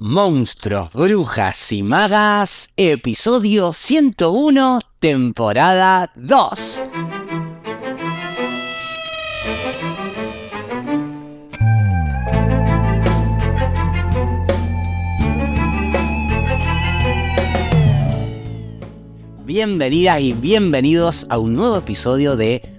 Monstruos, Brujas y Magas, episodio 101, temporada 2. Bienvenidas y bienvenidos a un nuevo episodio de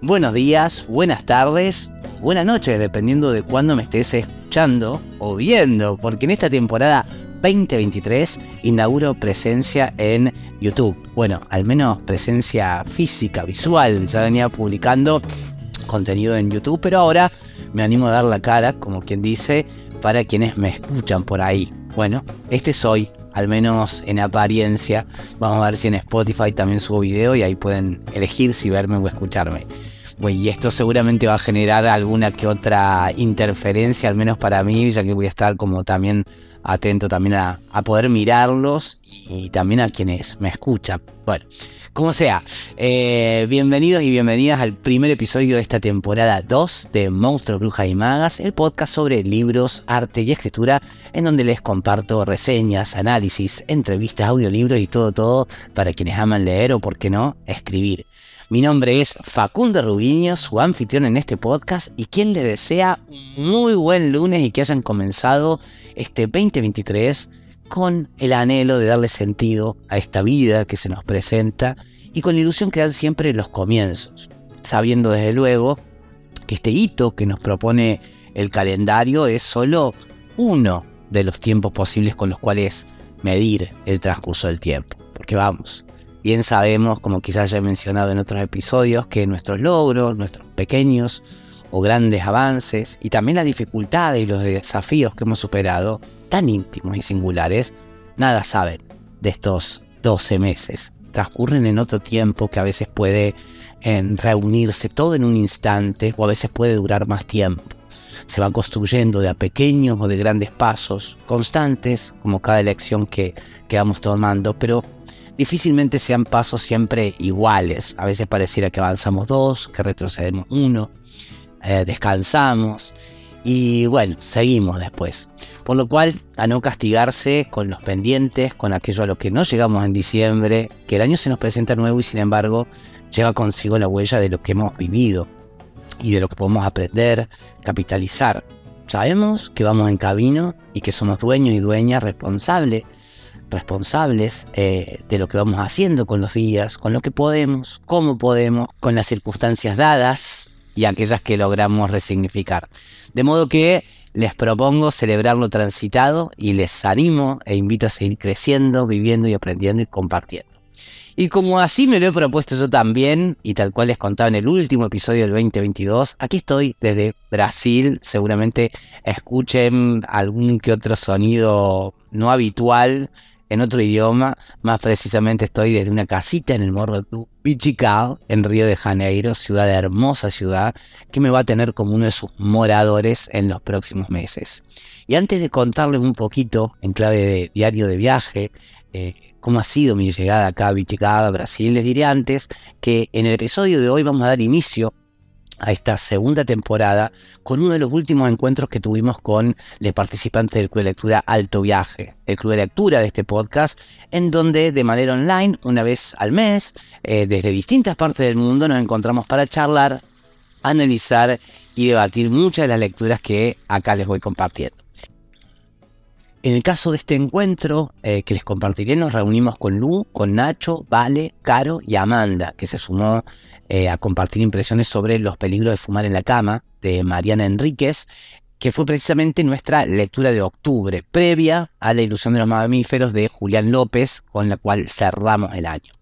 Buenos días, buenas tardes buenas noches, dependiendo de cuándo me estés escuchando o viendo, porque en esta temporada 2023 inauguro presencia en YouTube. Bueno, al menos presencia física, visual. Ya venía publicando contenido en YouTube, pero ahora me animo a dar la cara, como quien dice, para quienes me escuchan por ahí. Bueno, este soy, al menos en apariencia. Vamos a ver si en Spotify también subo video y ahí pueden elegir si verme o escucharme y esto seguramente va a generar alguna que otra interferencia, al menos para mí, ya que voy a estar como también atento también a, poder mirarlos y también a quienes me escuchan. Bueno, como sea, eh, bienvenidos y bienvenidas al primer episodio de esta temporada 2 de Monstruos, Brujas y Magas, el podcast sobre libros, arte y escritura, en donde les comparto reseñas, análisis, entrevistas, audiolibros y todo, todo para quienes aman leer o, por qué no, escribir. Mi nombre es Facundo Rubiño, su anfitrión en este podcast y quien le desea muy buen lunes y que hayan comenzado este 2023 con el anhelo de darle sentido a esta vida que se nos presenta y con la ilusión que dan siempre los comienzos, sabiendo desde luego que este hito que nos propone el calendario es solo uno de los tiempos posibles con los cuales medir el transcurso del tiempo. Porque vamos, Bien sabemos, como quizás ya he mencionado en otros episodios, que nuestros logros, nuestros pequeños o grandes avances y también las dificultades y los desafíos que hemos superado, tan íntimos y singulares, nada saben de estos 12 meses. Transcurren en otro tiempo que a veces puede reunirse todo en un instante o a veces puede durar más tiempo. Se va construyendo de pequeños o de grandes pasos, constantes, como cada elección que, que vamos tomando, pero difícilmente sean pasos siempre iguales. A veces pareciera que avanzamos dos, que retrocedemos uno, eh, descansamos y bueno, seguimos después. Por lo cual, a no castigarse con los pendientes, con aquello a lo que no llegamos en diciembre, que el año se nos presenta nuevo y sin embargo lleva consigo la huella de lo que hemos vivido y de lo que podemos aprender, capitalizar. Sabemos que vamos en camino y que somos dueños y dueñas responsables responsables eh, de lo que vamos haciendo con los días, con lo que podemos, cómo podemos, con las circunstancias dadas y aquellas que logramos resignificar. De modo que les propongo celebrar lo transitado y les animo e invito a seguir creciendo, viviendo y aprendiendo y compartiendo. Y como así me lo he propuesto yo también, y tal cual les contaba en el último episodio del 2022, aquí estoy desde Brasil. Seguramente escuchen algún que otro sonido no habitual en otro idioma, más precisamente estoy desde una casita en el Morro do Pichical, en Río de Janeiro, ciudad hermosa ciudad, que me va a tener como uno de sus moradores en los próximos meses. Y antes de contarles un poquito, en clave de diario de viaje, eh, cómo ha sido mi llegada acá a Pichical, Brasil, les diré antes que en el episodio de hoy vamos a dar inicio a esta segunda temporada con uno de los últimos encuentros que tuvimos con los participantes del Club de Lectura Alto Viaje, el Club de Lectura de este podcast, en donde de manera online, una vez al mes, eh, desde distintas partes del mundo, nos encontramos para charlar, analizar y debatir muchas de las lecturas que acá les voy compartiendo. En el caso de este encuentro eh, que les compartiré, nos reunimos con Lu, con Nacho, Vale, Caro y Amanda, que se sumó eh, a compartir impresiones sobre los peligros de fumar en la cama de Mariana Enríquez, que fue precisamente nuestra lectura de octubre, previa a la ilusión de los mamíferos de Julián López, con la cual cerramos el año.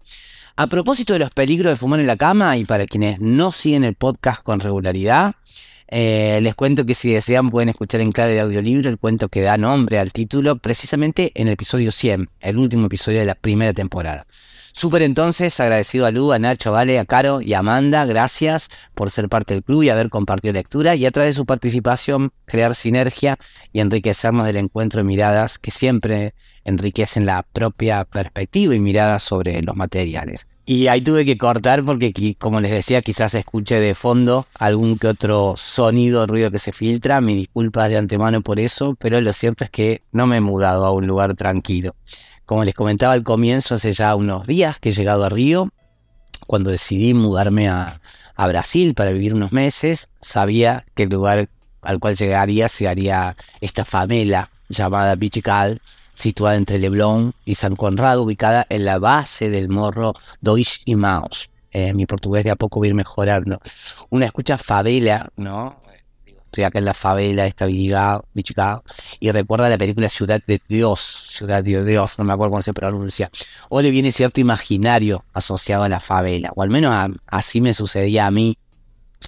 A propósito de los peligros de fumar en la cama, y para quienes no siguen el podcast con regularidad, eh, les cuento que si desean pueden escuchar en clave de audiolibro el cuento que da nombre al título precisamente en el episodio 100, el último episodio de la primera temporada. Súper entonces, agradecido a Lu, a Nacho, Vale, a Caro y a Amanda, gracias por ser parte del club y haber compartido lectura y a través de su participación crear sinergia y enriquecernos del encuentro de miradas que siempre enriquecen la propia perspectiva y mirada sobre los materiales. Y ahí tuve que cortar porque, como les decía, quizás escuche de fondo algún que otro sonido, ruido que se filtra. Mi disculpas de antemano por eso, pero lo cierto es que no me he mudado a un lugar tranquilo. Como les comentaba al comienzo, hace ya unos días que he llegado a Río. Cuando decidí mudarme a, Brasil para vivir unos meses, sabía que el lugar al cual llegaría sería esta famela llamada Pichical, situada entre Leblon y San Conrado, ubicada en la base del morro Dois y Maus. Eh, mi portugués de a poco va a ir mejorando. Una escucha favela, ¿no? Estoy acá en la favela, esta Bichicao, y recuerda la película Ciudad de Dios, Ciudad de Dios, no me acuerdo cómo se pronuncia. O le viene cierto imaginario asociado a la favela, o al menos así me sucedía a mí.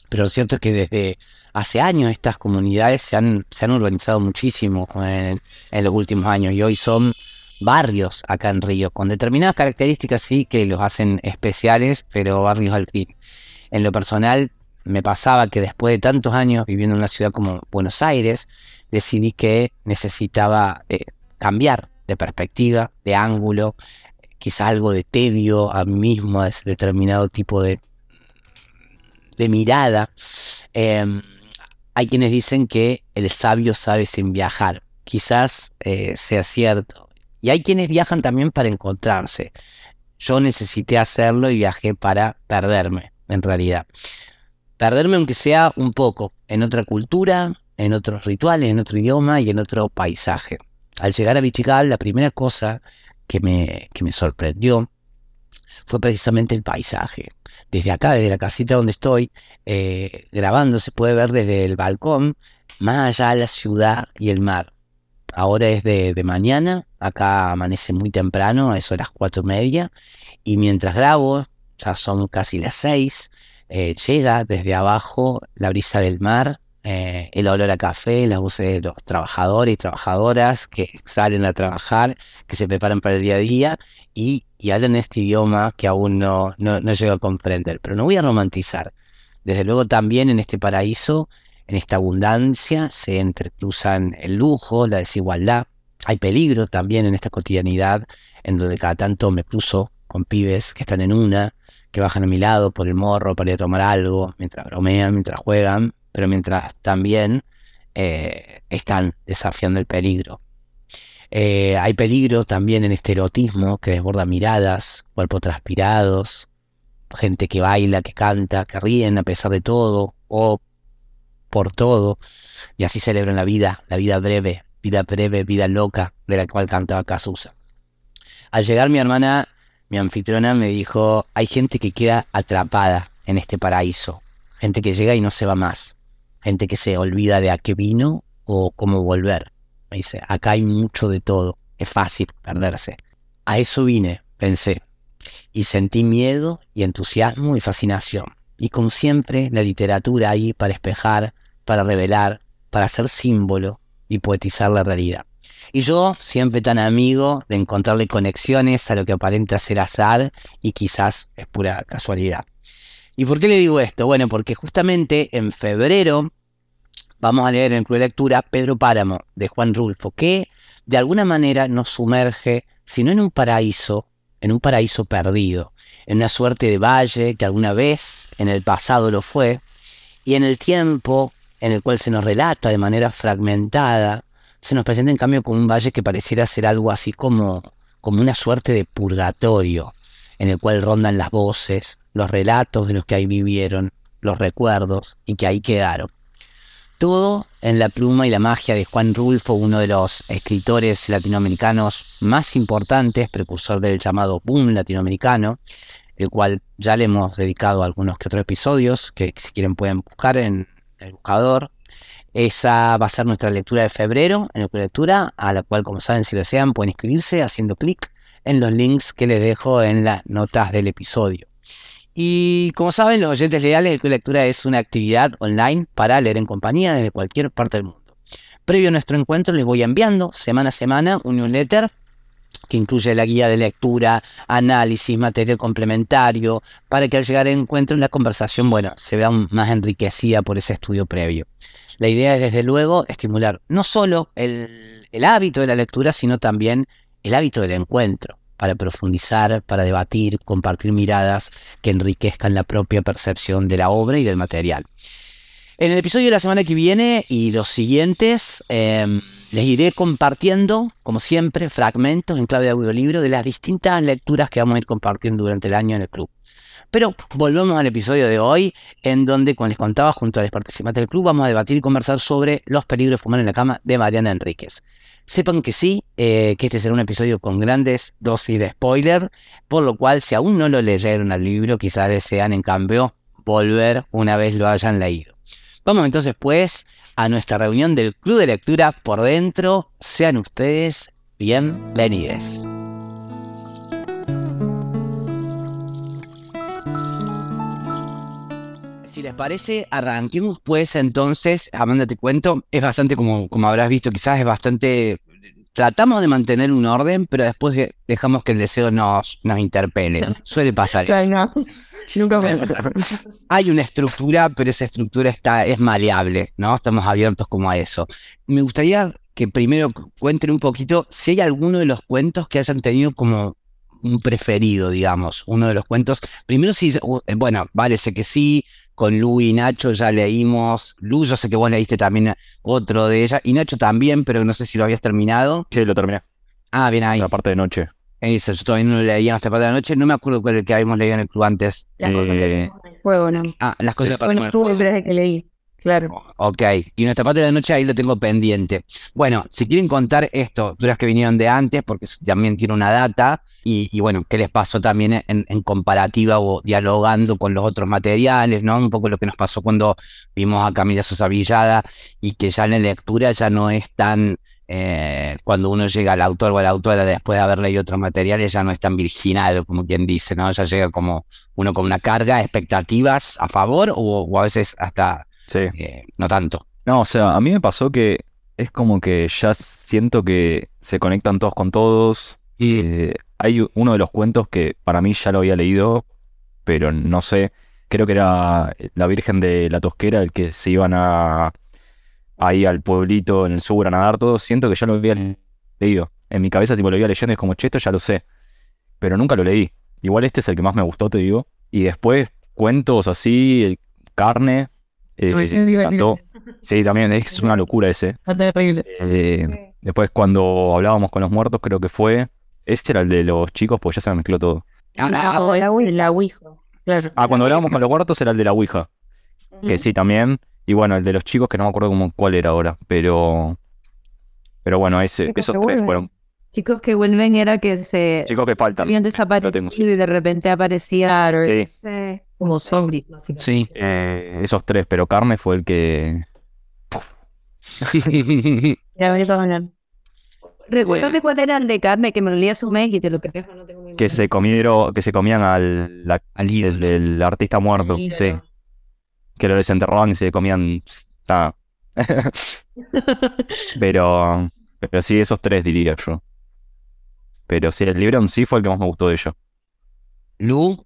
Pero lo cierto es que desde hace años estas comunidades se han, se han urbanizado muchísimo en, los últimos años y hoy son barrios acá en Río, con determinadas características sí que los hacen especiales, pero barrios al fin. En lo personal, me pasaba que después de tantos años viviendo en una ciudad como Buenos Aires, decidí que necesitaba eh, cambiar de perspectiva, de ángulo, quizás algo de tedio a mí mismo, a ese determinado tipo de, de mirada. Em, hay quienes dicen que el sabio sabe sin viajar. Quizás eh, sea cierto. Y hay quienes viajan también para encontrarse. Yo necesité hacerlo y viajé para perderme, en realidad. Perderme aunque sea un poco, en otra cultura, en otros rituales, en otro idioma y en otro paisaje. Al llegar a Vichigal, la primera cosa que me, que me sorprendió fue precisamente el paisaje. Desde acá, desde la casita donde estoy eh, grabando, se puede ver desde el balcón más allá la ciudad y el mar. Ahora es de, mañana, acá amanece muy temprano, a eso las cuatro y media, y mientras grabo, ya son casi las seis, eh, llega desde abajo la brisa del mar, eh, el olor a café, las voces de los trabajadores y trabajadoras que salen a trabajar, que se preparan para el día a día y, hablan este idioma que aún no, no, no llego a comprender. Pero no voy a romantizar. Desde luego también en este paraíso, en esta abundancia, se entrecruzan el lujo, la desigualdad. Hay peligro también en esta cotidianidad, en donde cada tanto me cruzo con pibes que están en una, que bajan a mi lado por el morro para ir a tomar algo, mientras bromean, mientras juegan, pero mientras también eh, están desafiando el peligro. Eh, hay peligro también en este erotismo que desborda miradas, cuerpos transpirados, gente que baila, que canta, que ríen a pesar de todo o por todo, y así celebran la vida, la vida breve, vida breve, vida loca, de la cual cantaba Casusa. Al llegar mi hermana, mi anfitriona, me dijo, hay gente que queda atrapada en este paraíso, gente que llega y no se va más, gente que se olvida de a qué vino o cómo volver. Me dice, acá hay mucho de todo, es fácil perderse. A eso vine, pensé, y sentí miedo y entusiasmo y fascinación. Y como siempre, la literatura ahí para espejar, para revelar, para hacer símbolo y poetizar la realidad. Y yo, siempre tan amigo de encontrarle conexiones a lo que aparenta ser azar y quizás es pura casualidad. ¿Y por qué le digo esto? Bueno, porque justamente en febrero vamos a leer en Club Lectura Pedro Páramo de Juan Rulfo, que de alguna manera nos sumerge, si no en un paraíso, en un paraíso perdido, en una suerte de valle que alguna vez en el pasado lo fue, y en el tiempo en el cual se nos relata de manera fragmentada, se nos presenta en cambio como un valle que pareciera ser algo así como, como una suerte de purgatorio, en el cual rondan las voces, los relatos de los que ahí vivieron, los recuerdos y que ahí quedaron. Todo en la pluma y la magia de Juan Rulfo, uno de los escritores latinoamericanos más importantes, precursor del llamado boom latinoamericano, el cual ya le hemos dedicado algunos que otros episodios, que si quieren pueden buscar en el buscador. Esa va a ser nuestra lectura de febrero, en la lectura, a la cual, como saben, si lo desean, pueden inscribirse haciendo clic en los links que les dejo en las notas del episodio. Y como saben, los oyentes leales, la lectura es una actividad online para leer en compañía desde cualquier parte del mundo. Previo a nuestro encuentro les voy enviando semana a semana un newsletter que incluye la guía de lectura, análisis, material complementario, para que al llegar al encuentro la conversación, bueno, se vea más enriquecida por ese estudio previo. La idea es, desde luego, estimular no solo el, hábito de la lectura, sino también el hábito del encuentro, para profundizar, para debatir, compartir miradas que enriquezcan la propia percepción de la obra y del material. En el episodio de la semana que viene y los siguientes, em, les iré compartiendo, como siempre, fragmentos en clave de audiolibro de las distintas lecturas que vamos a ir compartiendo durante el año en el club. Pero volvemos al episodio de hoy, en donde, como les contaba, junto a los participantes del club, vamos a debatir y conversar sobre los peligros de fumar en la cama de Mariana Enríquez. Sepan que sí, eh, que este será un episodio con grandes dosis de spoiler, por lo cual si aún no lo leyeron al libro, quizás desean en cambio volver una vez lo hayan leído. Vamos entonces pues a nuestra reunión del Club de Lectura por dentro. Sean ustedes bienvenidos. Si les parece, arranquemos pues entonces, Amanda te cuento, es bastante como, como habrás visto, quizás es bastante... Tratamos de mantener un orden, pero después dejamos que el deseo nos, nos interpele. Suele pasar eso. Nunca Hay una estructura, pero esa estructura está, es maleable, ¿no? Estamos abiertos como a eso. Me gustaría que primero cuenten un poquito si hay alguno de los cuentos que hayan tenido como un preferido, digamos, uno de los cuentos. Primero si, eh, bueno, vale, sé que sí, con Lu y Nacho ya leímos. Lu, yo sé que vos leíste también otro de ella, y Nacho también, pero no sé si lo habías terminado. Sí, lo terminé. Ah, bien ahí. La parte de noche. Eso, yo todavía no lo leía hasta parte de la noche. No me acuerdo cuál el que habíamos leído en el club antes. Las cosas que el juego, ¿no? Ah, las cosas para bueno, tú el que leí. Claro. Ok, y nuestra parte de la noche ahí lo tengo pendiente. Bueno, si quieren contar esto, duras que vinieron de antes, porque también tiene una data, y, bueno, qué les pasó también en, en, comparativa o dialogando con los otros materiales, ¿no? Un poco lo que nos pasó cuando vimos a Camila Sosa Villada y que ya en la lectura ya no es tan eh, cuando uno llega al autor o a la autora después de haber leído otros materiales, ya no es tan virginal, como quien dice, ¿no? Ya llega como uno con una carga, expectativas a favor o, a veces hasta eh, no tanto. No, o sea, a mí me pasó que es como que ya siento que se conectan todos con todos. Eh, hay uno de los cuentos que para mí ya lo había leído, pero no sé, creo que era La Virgen de la Tosquera, el que se iban a ahí al pueblito en el sur a nadar todo, siento que ya lo había leído. En mi cabeza tipo lo iba leyendo y es como, che, esto ya lo sé. Pero nunca lo leí. Igual este es el que más me gustó, te digo. Y después cuentos así, carne. Eh, sí, también es una locura ese. Eh, después cuando hablábamos con los muertos, creo que fue... Este era el de los chicos, pues ya se me mezcló todo. Ah, la, la, Ouija. Ah, cuando hablábamos con los muertos era el de la Ouija. Que sí, también. Y bueno, el de los chicos, que no me acuerdo cómo, cuál era ahora, pero. Pero bueno, ese, esos tres fueron. Chicos que vuelven era que se. Chicos que faltan. Habían desaparecido y de repente aparecían sí. como zombies, Sí. Eh, esos tres, pero Carne fue el que. ya me hablar. Recuérdame cuál era el de carne que me olía su mes y te lo crees no tengo Que se comieron, que se comían al, la, al del artista muerto. Sí que lo desenterraban y se comían. pero, pero sí, esos tres diría yo. Pero sí, el libro en sí fue el que más me gustó de ellos. ¿Lu?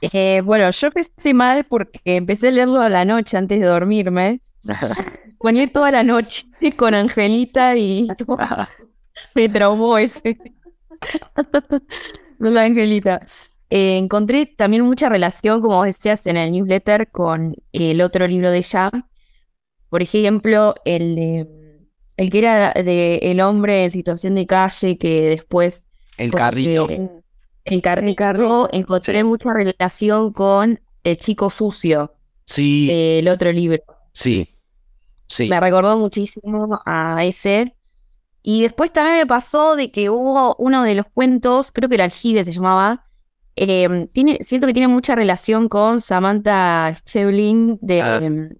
Eh, bueno, yo empecé mal porque empecé a leerlo a la noche antes de dormirme. Ponía toda la noche con Angelita y me traumó ese. no la Angelita. Eh, encontré también mucha relación, como vos decías en el newsletter, con el otro libro de ella. Por ejemplo, el, el que era de El hombre en situación de calle, que después... El carrito. el carrito. Encontré mucha relación con El chico sucio. Sí. El otro libro. Sí. Sí. Me recordó muchísimo a ese. Y después también me pasó de que hubo uno de los cuentos, creo que era Algide se llamaba, Em, tiene, siento que tiene mucha relación con Samantha Schebling de, ah. em,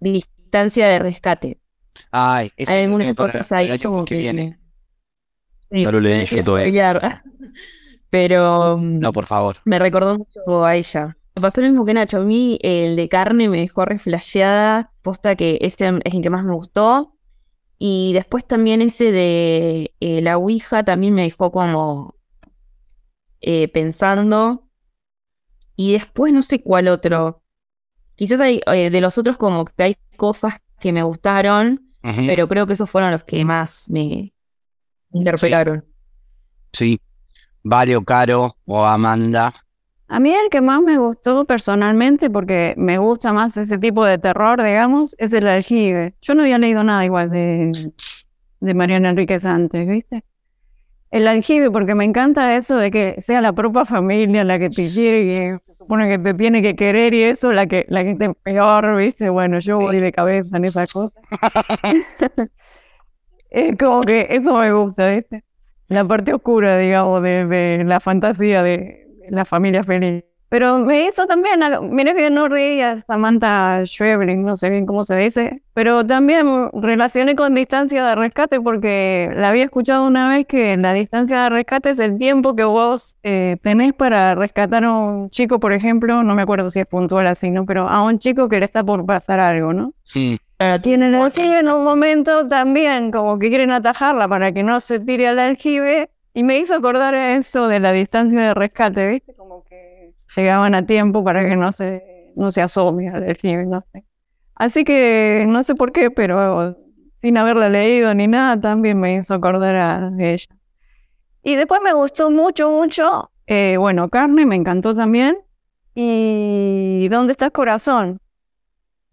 distancia de rescate. Ay, Hay algunas cosas ahí como que, viene. lo leí Pero. Mm, no, por favor. Me recordó mucho a ella. Me pasó lo mismo que Nacho. A mí el de carne me dejó reflasheada. Posta que este es el que más me gustó. Y después también ese de eh, la Ouija también me dejó como eh, pensando. Y después no sé cuál otro. Quizás hay, eh, de los otros como que hay cosas que me gustaron, pero creo que esos fueron los que más me interpelaron. Sí. Vario, Caro o Amanda. A mí el que más me gustó personalmente, porque me gusta más ese tipo de terror, digamos, es el aljibe. Yo no había leído nada igual de, de Mariana Enríquez antes, ¿viste? El aljibe, porque me encanta eso de que sea la propia familia la que te quiere, que se supone que te tiene que querer y eso, la que, la que esté peor, ¿viste? Bueno, yo voy de cabeza en esas cosas. es como que eso me gusta, ¿viste? La parte oscura, digamos, de, de la fantasía de, la familia feliz. Pero me hizo también, mira que no reía Samantha Schweblin, no sé bien cómo se dice, pero también relacioné con distancia de rescate porque la había escuchado una vez que la distancia de rescate es el tiempo que vos eh, tenés para rescatar a un chico, por ejemplo, no me acuerdo si es puntual así, ¿no? Pero a un chico que le está por pasar algo, ¿no? Sí. Pero tienen aljibe en un momento también, como que quieren atajarla para que no se tire al aljibe y me hizo acordar eso de la distancia de rescate, ¿viste? Como que llegaban a tiempo para que no se, no se asome al nivel, no sé. Así que no sé por qué, pero sin haberla leído ni nada, también me hizo acordar a ella. Y después me gustó mucho, mucho, eh, bueno, Carne me encantó también. Y ¿Dónde está el corazón?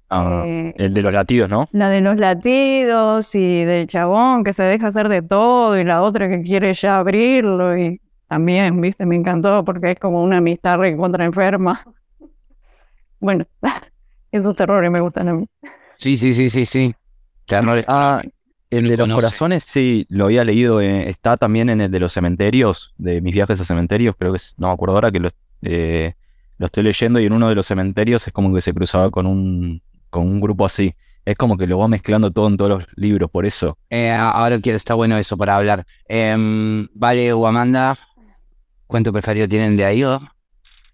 Ah, eh, el de los latidos, ¿no? La de los latidos y del chabón que se deja hacer de todo y la otra que quiere ya abrirlo y también, viste, me encantó porque es como una amistad contra enferma. Bueno, esos terrores me gustan a mí. Sí, sí, sí, sí, sí. Ah, el de los corazones sí, lo había leído, eh, está también en el de los cementerios, de mis viajes a cementerios, creo que es, no me acuerdo ahora que lo, eh, lo estoy leyendo y en uno de los cementerios es como que se cruzaba con un con un grupo así. Es como que lo va mezclando todo en todos los libros, por eso. Eh, ahora que está bueno eso para hablar. Em, vale o ¿cuánto preferido tienen de ahí?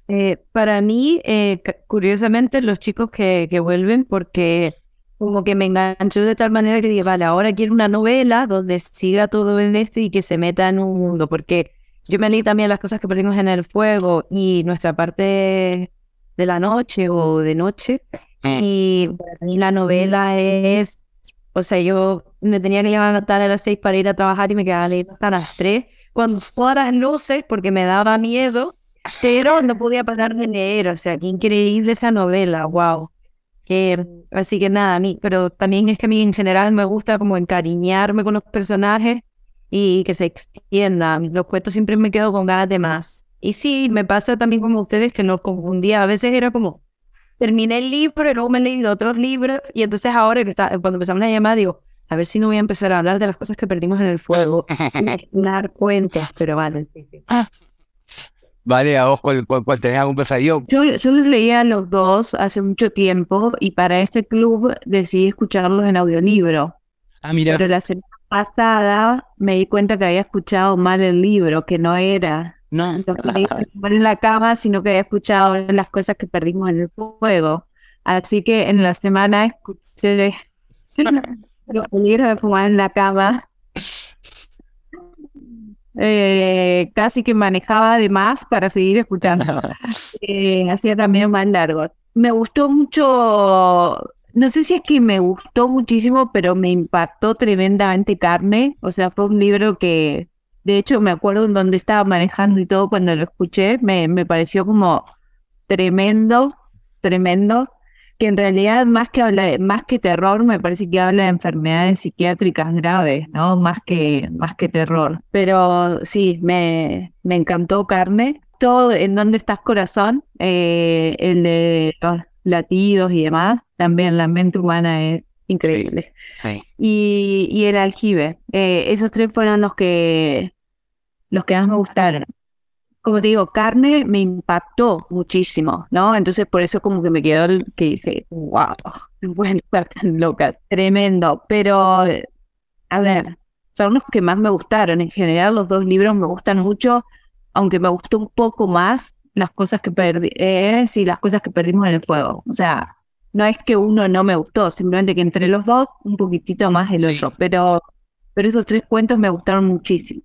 Eh, para mí, eh, curiosamente, los chicos que, que, vuelven, porque como que me enganchó de tal manera que dije, vale, ahora quiero una novela donde siga todo en esto y que se meta en un mundo, porque yo me leí también las cosas que perdimos en el fuego y nuestra parte de la noche o de noche, Mm. Y para mí la novela es, o sea, yo me tenía que levantar a las seis para ir a trabajar y me quedaba leyendo hasta las tres, con todas las luces porque me daba miedo, pero no podía parar de leer, o sea, qué increíble esa novela, wow. así que nada, a mí, pero también es que a mí en general me gusta como encariñarme con los personajes y que se extienda. Los cuentos siempre me quedo con ganas de más. Y sí, me pasa también como ustedes que nos confundía. A veces era como, terminé el libro y luego me he leído otros libros y entonces ahora que está, cuando empezamos la llamada digo, a ver si no voy a empezar a hablar de las cosas que perdimos en el fuego, dar cuentas, pero vale, sí, sí. Vale, a vos, ¿cuál, cuál, tenés algún preferido? Yo, yo los leía los dos hace mucho tiempo y para este club decidí escucharlos en audiolibro. Ah, mira. Pero la semana pasada me di cuenta que había escuchado mal el libro, que no era no. en la cama, sino que he escuchado las cosas que perdimos en el fuego. Así que en la semana escuché los peligros de fumar en la cama. Eh, casi que manejaba de más para seguir escuchando. Eh, hacía también más largos. Me gustó mucho, no sé si es que me gustó muchísimo, pero me impactó tremendamente Carne. O sea, fue un libro que de hecho, me acuerdo en donde estaba manejando y todo cuando lo escuché, me, me pareció como tremendo, tremendo, que en realidad más que habla, más que terror, me parece que habla de enfermedades psiquiátricas graves, ¿no? Más que, más que terror. Pero sí, me, me encantó Carne. Todo en donde estás corazón, eh, el de los latidos y demás, también la mente humana es increíble. Y, y, el aljibe. Eh, esos tres fueron los que los que más me gustaron. Como te digo, carne me impactó muchísimo, ¿no? Entonces por eso como que me quedó el que dije, wow, bueno, tan loca, tremendo. Pero, a ver, son los que más me gustaron. En general los dos libros me gustan mucho, aunque me gustó un poco más las cosas que perdí, eh, sí, las cosas que perdimos en el fuego. O sea, no es que uno no me gustó, simplemente que entre los dos un poquitito más el otro, pero, pero esos tres cuentos me gustaron muchísimo.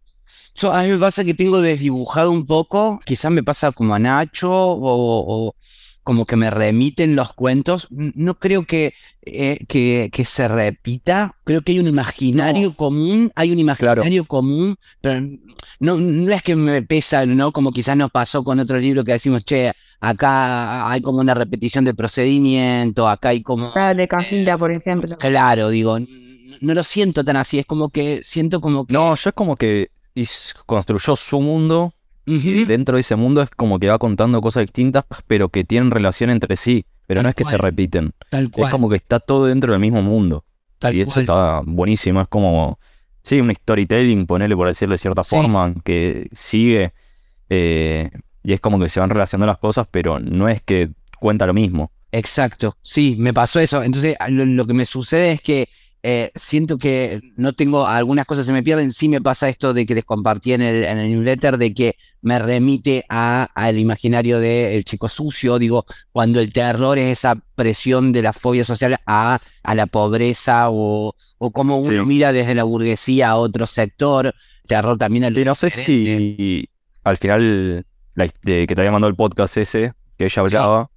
Yo, a mí me pasa que tengo desdibujado un poco, quizás me pasa como a Nacho o, o como que me remiten los cuentos. No creo que, eh, que, que se repita, creo que hay un imaginario común, hay un imaginario común, pero no, no es que me pesa, ¿no? Como quizás nos pasó con otro libro que decimos, che, acá hay como una repetición del procedimiento, acá hay como... Ah, de Casilda, por ejemplo. Claro, digo, no lo siento tan así, es como que siento como que... No, yo es como que is- construyó su mundo Ujú. dentro de ese mundo es como que va contando cosas distintas, pero que tienen relación entre sí. Pero Tal no es que se repiten. Tal Es cual, como que está todo dentro del mismo mundo. tal y eso cual. está buenísimo. Es como, sí, un storytelling, ponerle por decirlo de cierta Sí. forma, que sigue. eh, y es como que se van relacionando las cosas, pero no es que cuenta lo mismo. Exacto, sí, me pasó eso. Entonces, lo que me sucede es que eh, siento que no tengo, algunas cosas se me pierden. Sí me pasa esto de que les compartí en el, en el newsletter, de que me remite a, al imaginario del chico sucio. Digo, cuando el terror es esa presión de la fobia social a, a la pobreza o, o como uno Sí. mira desde la burguesía a otro sector. Terror también al Y no sé si al final la de que te había mandado el podcast ese, que ella hablaba,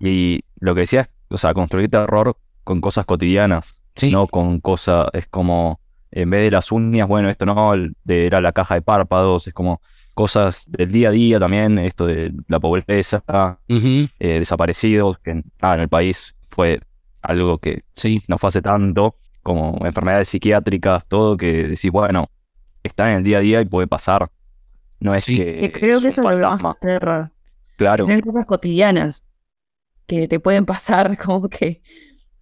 y lo que decía es, o sea, construir terror con cosas cotidianas. Sí. no con cosas, es como, en vez de las uñas, bueno, esto no, era la caja de párpados, es como cosas del día a día también, esto de la pobreza, eh, desaparecidos, que en, ah, en el país fue algo que sí, no fue hace tanto, como enfermedades psiquiátricas, todo, que decís, bueno, está en el día a día y puede pasar. No es Sí. que... Creo que es eso es lo más terror. Claro, Tener cosas cotidianas que te pueden pasar como que...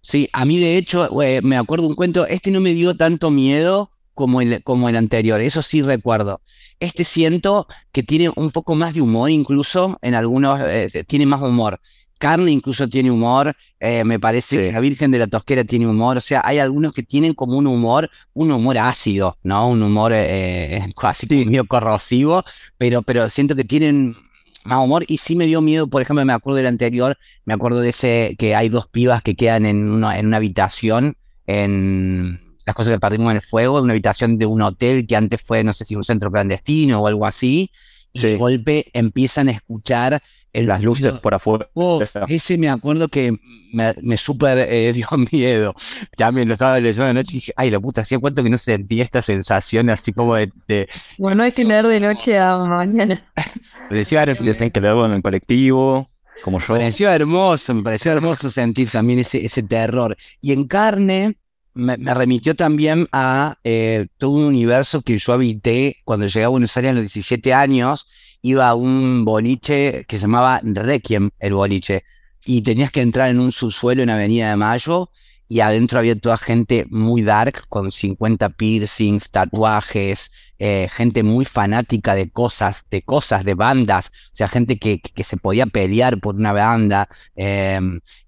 Sí, a mí de hecho, eh, me acuerdo un cuento, este no me dio tanto miedo como el, como el anterior, eso sí recuerdo. Este siento que tiene un poco más de humor, incluso en algunos, eh, tiene más humor. Carne incluso tiene humor, eh, me parece Sí. que la Virgen de la Tosquera tiene humor, o sea, hay algunos que tienen como un humor, un humor ácido, ¿no? Un humor eh, medio corrosivo, pero, pero siento que tienen más humor y sí me dio miedo, por ejemplo, me acuerdo del anterior, me acuerdo de ese que hay dos pibas que quedan en una, en una habitación, en las cosas que perdimos en el fuego, en una habitación de un hotel que antes fue, no sé si un centro clandestino o algo así, y de golpe empiezan a escuchar el las luces ruido. por afuera. Uf, ese me acuerdo que me, me súper eh, dio miedo. También lo estaba leyendo anoche y dije, ay, la puta, hacía cuánto que no sentía esta sensación así como de... de Bueno, hay que leer de noche a mañana. tienen que leerlo en el colectivo, como yo. me pareció hermoso, me pareció hermoso sentir también ese, ese terror. Y en carne me, me remitió también a eh, todo un universo que yo habité cuando llegué a Buenos Aires a los 17 años. Iba a un boliche que se llamaba Requiem, el boliche. Y tenías que entrar en un subsuelo en Avenida de Mayo y adentro había toda gente muy dark, con 50 piercings, tatuajes, eh, gente muy fanática de cosas, de cosas, de bandas, o sea, gente que, que, se podía pelear por una banda, eh,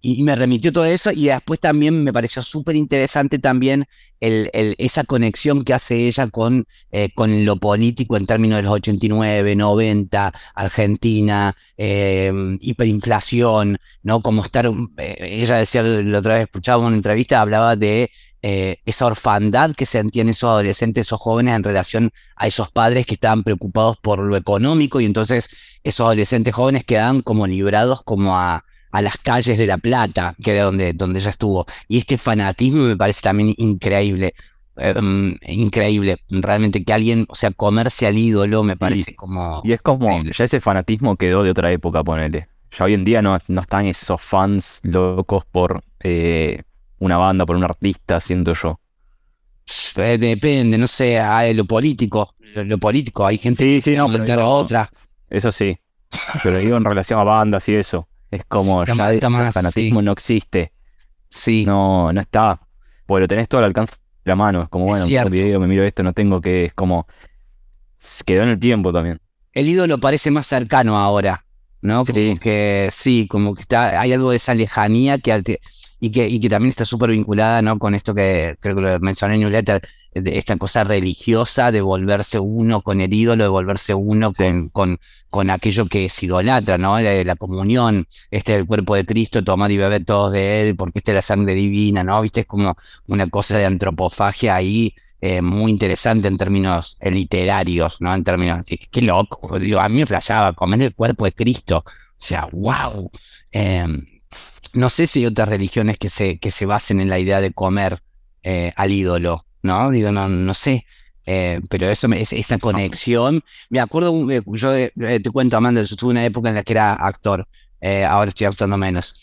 y, me remitió todo eso, y después también me pareció súper interesante también el, el- esa conexión que hace ella con, eh, con lo político en términos de los 89, 90, Argentina, eh, hiperinflación, ¿no? Como estar, eh, ella decía la otra vez, escuchaba una entrevista, hablaba de eh, esa orfandad que sentían esos adolescentes, esos jóvenes en relación a esos padres que estaban preocupados por lo económico y entonces esos adolescentes jóvenes quedaban como librados como a, a las calles de La Plata, que era donde, donde ella estuvo. Y este fanatismo me parece también increíble. mm, increíble, realmente que alguien, o sea, comerse al ídolo me parece como... Y es como, Increíble. ya ese fanatismo quedó de otra época, ponele. Ya hoy en día no, no están esos fans locos por eh, una banda, por un artista, siento yo. Eh, Depende, no sé, hay lo político, lo, lo político, hay gente Sí, sí, no, que pero a otra. Eso sí. Pero digo en relación a bandas y eso. Es como Está ya más, fanatismo sí. no existe. Sí, No, no está. Porque lo tenés todo al alcance de la mano. Es como, Es bueno, cierto. un video, me miro esto, no tengo que. Es como. Quedó en el tiempo también. el ídolo parece más cercano ahora, ¿no? Como Sí. que sí, como que está, hay algo de esa lejanía que, y que, y que también está súper vinculada, ¿no? Con esto que creo que lo mencioné en Newsletter, de esta cosa religiosa de volverse uno con el ídolo, de volverse uno con, con, con aquello que es idolatra, ¿no? La, la comunión, este es el cuerpo de Cristo, tomar y beber todos de él, porque esta es la sangre divina, ¿no? Viste, es como una cosa de antropofagia ahí eh, muy interesante en términos eh, literarios, ¿no? En términos, qué, qué loco, digo, a mí me flashaba comer el cuerpo de Cristo, o sea, wow. No sé si hay otras religiones que se, que se basen en la idea de comer eh, al ídolo, ¿no? Digo, no, no sé. Eh, pero eso, es- esa conexión, me acuerdo, eh, yo eh, te cuento, Amanda, yo tuve una época en la que era actor, eh, ahora estoy actuando menos.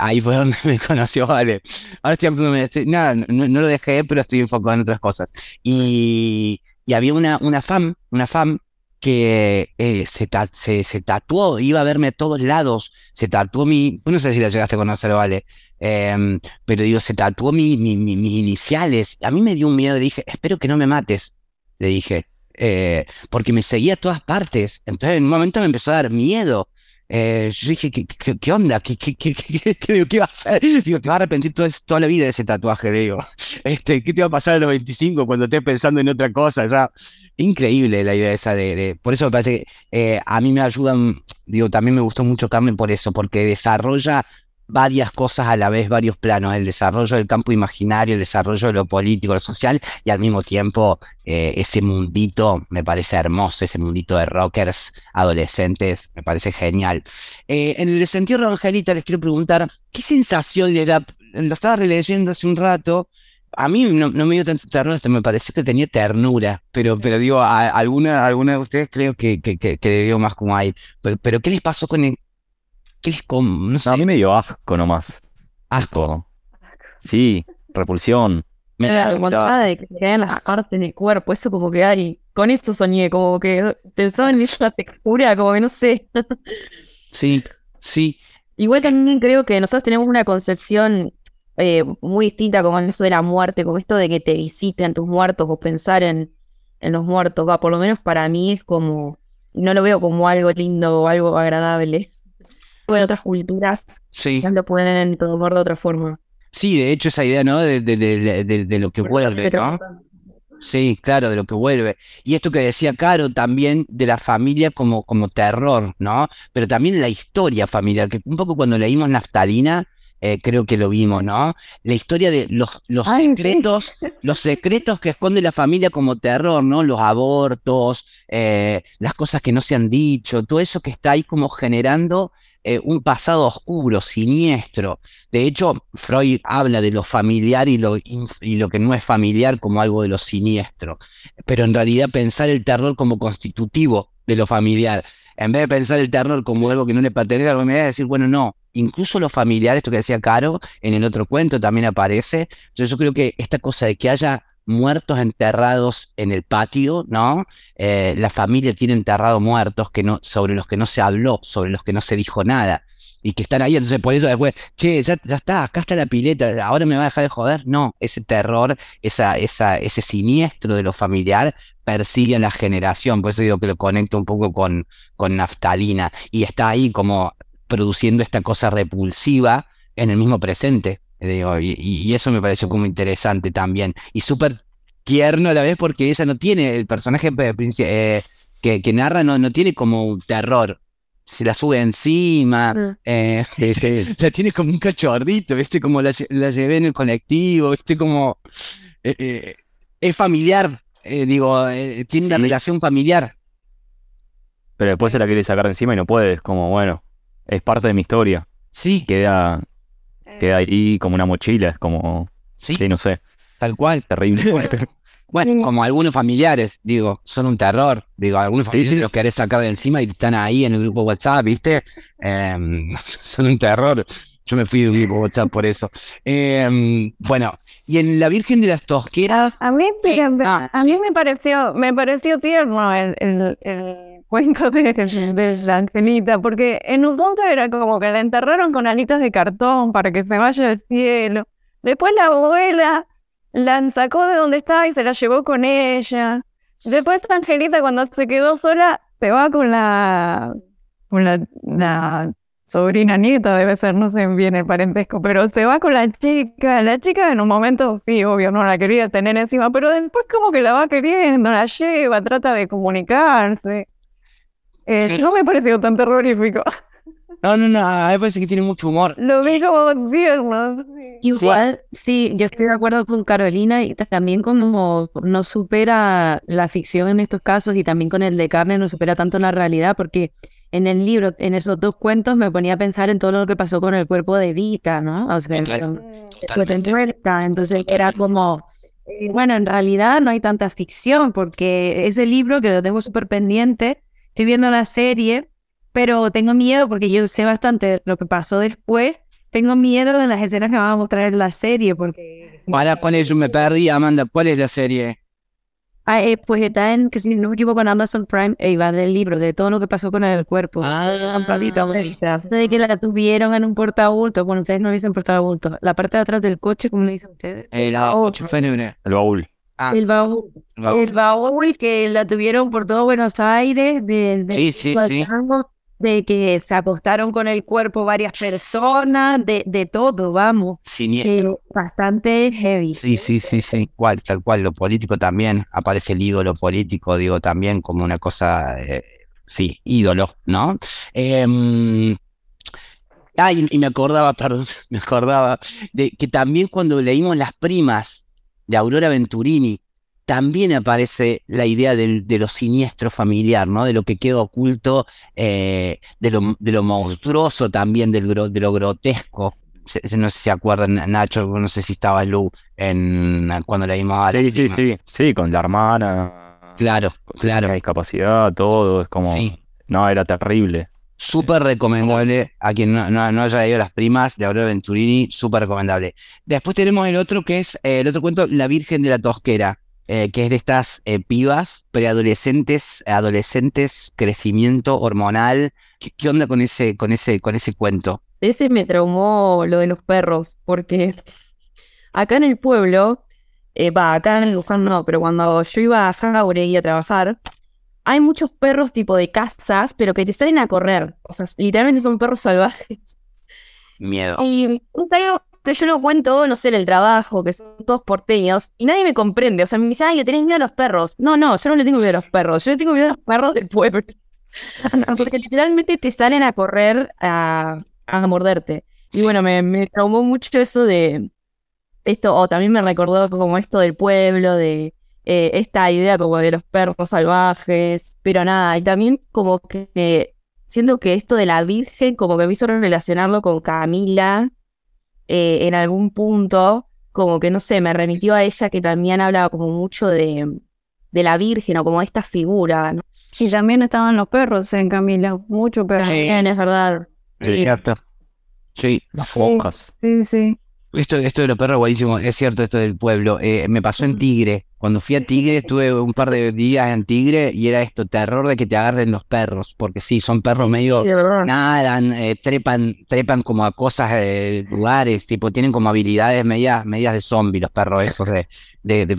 Ahí fue donde me conoció, vale. Ahora estoy actuando menos, estoy- nada, no, no lo dejé, pero estoy enfocado en otras cosas. Y, y había una, una fan, una fan que eh, se, ta- se, tatuó, iba a verme a todos lados, se tatuó mi, no sé si la llegaste a conocer, vale, em, pero digo, se tatuó mi, mi- mi- mis iniciales. A mí me dio un miedo, le dije, espero que no me mates, le dije, eh, porque me seguía a todas partes. Entonces en un momento me empezó a dar miedo. Eh, yo dije, ¿qué, qué, onda? ¿Qué, qué, qué, qué, qué- digo, ¿qué va a hacer? Digo, te vas a arrepentir toda, toda la vida de ese tatuaje, digo. Este, ¿qué te va a pasar a los 25 cuando estés pensando en otra cosa? Ya, increíble la idea esa de, de- por eso me parece que eh, a mí me ayudan, digo, también me gustó mucho Carmen por eso, porque desarrolla varias cosas a la vez, varios planos, el desarrollo del campo imaginario, el desarrollo de lo político, lo social, y al mismo tiempo eh, ese mundito me parece hermoso, ese mundito de rockers adolescentes, me parece genial. Eh, en el desentierro de Angelita les quiero preguntar, ¿qué sensación le da? Lo estaba releyendo hace un rato, a mí no, no me dio tanto terror, hasta me pareció que tenía ternura, pero, pero digo, a, alguna, alguna de ustedes creo que, que, que, que le dio más como ahí. Pero, pero ¿qué les pasó con el... ¿Qué les com- No sé, No, a mí me dio asco nomás. asco. Sí, repulsión. Me- La montada de que te caen las partes del cuerpo, eso como que hay. Con esto soñé, como que pensaba en esa textura, como que no sé. Sí, sí, Igual también creo que nosotros tenemos una concepción eh, muy distinta como en eso de la muerte, como esto de que te visiten tus muertos o pensar en, en los muertos. Va, por lo menos para mí es como, no lo veo como algo lindo o algo agradable. En otras culturas sí. ya lo pueden tomar de otra forma. Sí, de hecho esa idea, ¿no? De, de, de, de- lo que vuelve, ¿no? Sí, claro, de lo que vuelve. Y esto que decía Caro también de la familia como, como terror, ¿no? Pero también la historia familiar, que un poco cuando leímos Naftalina, eh, creo que lo vimos, ¿no? La historia de los, los Ay, secretos, los secretos que esconde la familia como terror, ¿no? Los abortos, eh, las cosas que no se han dicho, todo eso que está ahí como generando eh, un pasado oscuro, siniestro. De hecho, Freud habla de lo familiar y lo, y lo que no es familiar como algo de lo siniestro. Pero en realidad pensar el terror como constitutivo de lo familiar, en vez de pensar el terror como algo que no le pertenece a la familia, decir, bueno, no, incluso lo familiar, esto que decía Caro, en el otro cuento también aparece. Entonces yo creo que esta cosa de que haya muertos enterrados en el patio, ¿no? Eh, la familia tiene enterrado muertos que no, sobre los que no se habló, sobre los que no se dijo nada y que están ahí, entonces por eso después, che, ya, ya está, acá está la pileta, ahora me va a dejar de joder. No, ese terror, esa, ese siniestro de lo familiar persigue a la generación, por eso digo que lo conecto un poco con, con naftalina y está ahí como produciendo esta cosa repulsiva en el mismo presente. Digo, y, y- y eso me pareció como interesante también. Y súper tierno a la vez porque ella no tiene, el personaje pe- princi- eh, que, que narra no, no tiene como un terror. Se la sube encima, Mm. eh, la tiene como un cachorrito, ¿viste? Como la, la llevé en el colectivo, ¿viste? Como eh, eh, es familiar, eh, digo, eh, tiene una Sí. relación familiar. Pero después se la quiere sacar de encima y no puede. Es como, bueno, es parte de mi historia. Sí, Queda, queda ahí como una mochila. Es como, sí, sí, no sé, tal cual. terrible. Bueno, como algunos familiares, digo, son un terror. Digo, algunos familiares sí. los querés sacar de encima y están ahí en el grupo WhatsApp, ¿viste? Em, son un terror. Yo me fui de un grupo WhatsApp por eso. Em, bueno, y en La Virgen de las Tosqueras, A mí, fíjate, ah, a mí me pareció, me pareció tierno el, el, el de la Angelita, porque en un punto era como que la enterraron con alitas de cartón para que se vaya al cielo. Después la abuela la sacó de donde estaba y se la llevó con ella. Después Angelita cuando se quedó sola se va con la con la, la sobrina nieta debe ser, no sé bien el parentesco, pero se va con la chica, la chica en un momento, sí, obvio, no la quería tener encima, pero después como que la va queriendo, la lleva, trata de comunicarse. Eh, no me pareció tan terrorífico. No, no, no, a mí me parece que tiene mucho humor. Lo vi como tierno. sí. Igual, sí, yo estoy de acuerdo con Carolina y también como no supera la ficción en estos casos y también con el de carne no supera tanto la realidad porque en el libro, en esos dos cuentos me ponía a pensar en todo lo que pasó con el cuerpo de Vita, ¿no? O sea, Total- después de muerta, entonces era como, eh, bueno, en realidad no hay tanta ficción porque ese libro que lo tengo súper pendiente, estoy viendo la serie, pero tengo miedo porque yo sé bastante lo que pasó después, tengo miedo de las escenas que van a mostrar en la serie porque... Para, ¿cuál es? Yo me perdí, Amanda. ¿Cuál es la serie? Ah, eh, pues está en, que si no me equivoco, en Amazon Prime, e va del libro, de todo lo que pasó con el cuerpo. Ah, de que la tuvieron en un portabulto, bueno, ustedes no le dicen portabulto, la parte de atrás del coche, ¿cómo le dicen ustedes? el coche fúnebre. El baúl. Ah, El baúl. baúl. El baúl que la tuvieron por todo Buenos Aires, de, de, Sí, sí, sí. de que se acostaron con el cuerpo varias personas, de, de todo, vamos. Siniestro. Eh, bastante heavy. Sí, sí, sí, sí, cual, tal cual, lo político también, aparece el ídolo político, digo, también como una cosa, eh, sí, ídolo, ¿no? Em, ah, y, y me acordaba, perdón, me acordaba de que también cuando leímos Las Primas de Aurora Venturini, también aparece la idea del, de lo siniestro familiar, ¿no? De lo que queda oculto, eh, de, lo, de lo monstruoso también, del, de lo grotesco. Se- No sé si se acuerdan, Nacho, no sé si estaba Lu en, cuando leímos a Las Sí, sí, sí. Sí, con la hermana. Claro, claro. La discapacidad, todo. Es como. Sí. No, era terrible. Súper recomendable a quien no, no- no haya leído Las Primas de Aurora Venturini, súper recomendable. Después tenemos el otro que es eh, el otro cuento, La Virgen de la Tosquera, eh, que es de estas eh, pibas preadolescentes, adolescentes, crecimiento hormonal. ¿Qué, qué onda con ese, con ese, con ese cuento? Ese me traumó lo de los perros, porque acá en el pueblo, va, acá en Luján no, pero cuando yo iba a Jauregui a trabajar, hay muchos perros tipo de casas, pero que te salen a correr. O sea, literalmente son perros salvajes. Miedo. Y es algo que yo lo cuento, no sé, en el trabajo, que son todos porteños, y nadie me comprende. O sea, me dice, ay, le tenés miedo a los perros. No, no, yo no le tengo miedo a los perros, yo le tengo miedo a los perros del pueblo. Porque literalmente te salen a correr a, a morderte. Y bueno, me, me traumó mucho eso de esto, o también me recordó como esto del pueblo, de eh, esta idea como de los perros salvajes, pero nada, y también como que eh, siento que esto de la Virgen como que me hizo relacionarlo con Camila eh, en algún punto, como que no sé, me remitió a ella que también hablaba como mucho de, de la Virgen o como esta figura, ¿no? Y también estaban los perros en Camila, mucho perro. También es verdad. Sí, Sí, Las focas. Sí, sí. Esto, esto de los perros, buenísimo. Es cierto, esto del pueblo. Eh, me pasó en Tigre. Cuando fui a Tigre, estuve un par de días en Tigre y era esto, terror de que te agarren los perros. Porque sí, son perros medio. Sí. Nadan, eh, trepan, trepan como a cosas de lugares, tipo, tienen como habilidades medias, medias de zombie los perros esos de, de, de.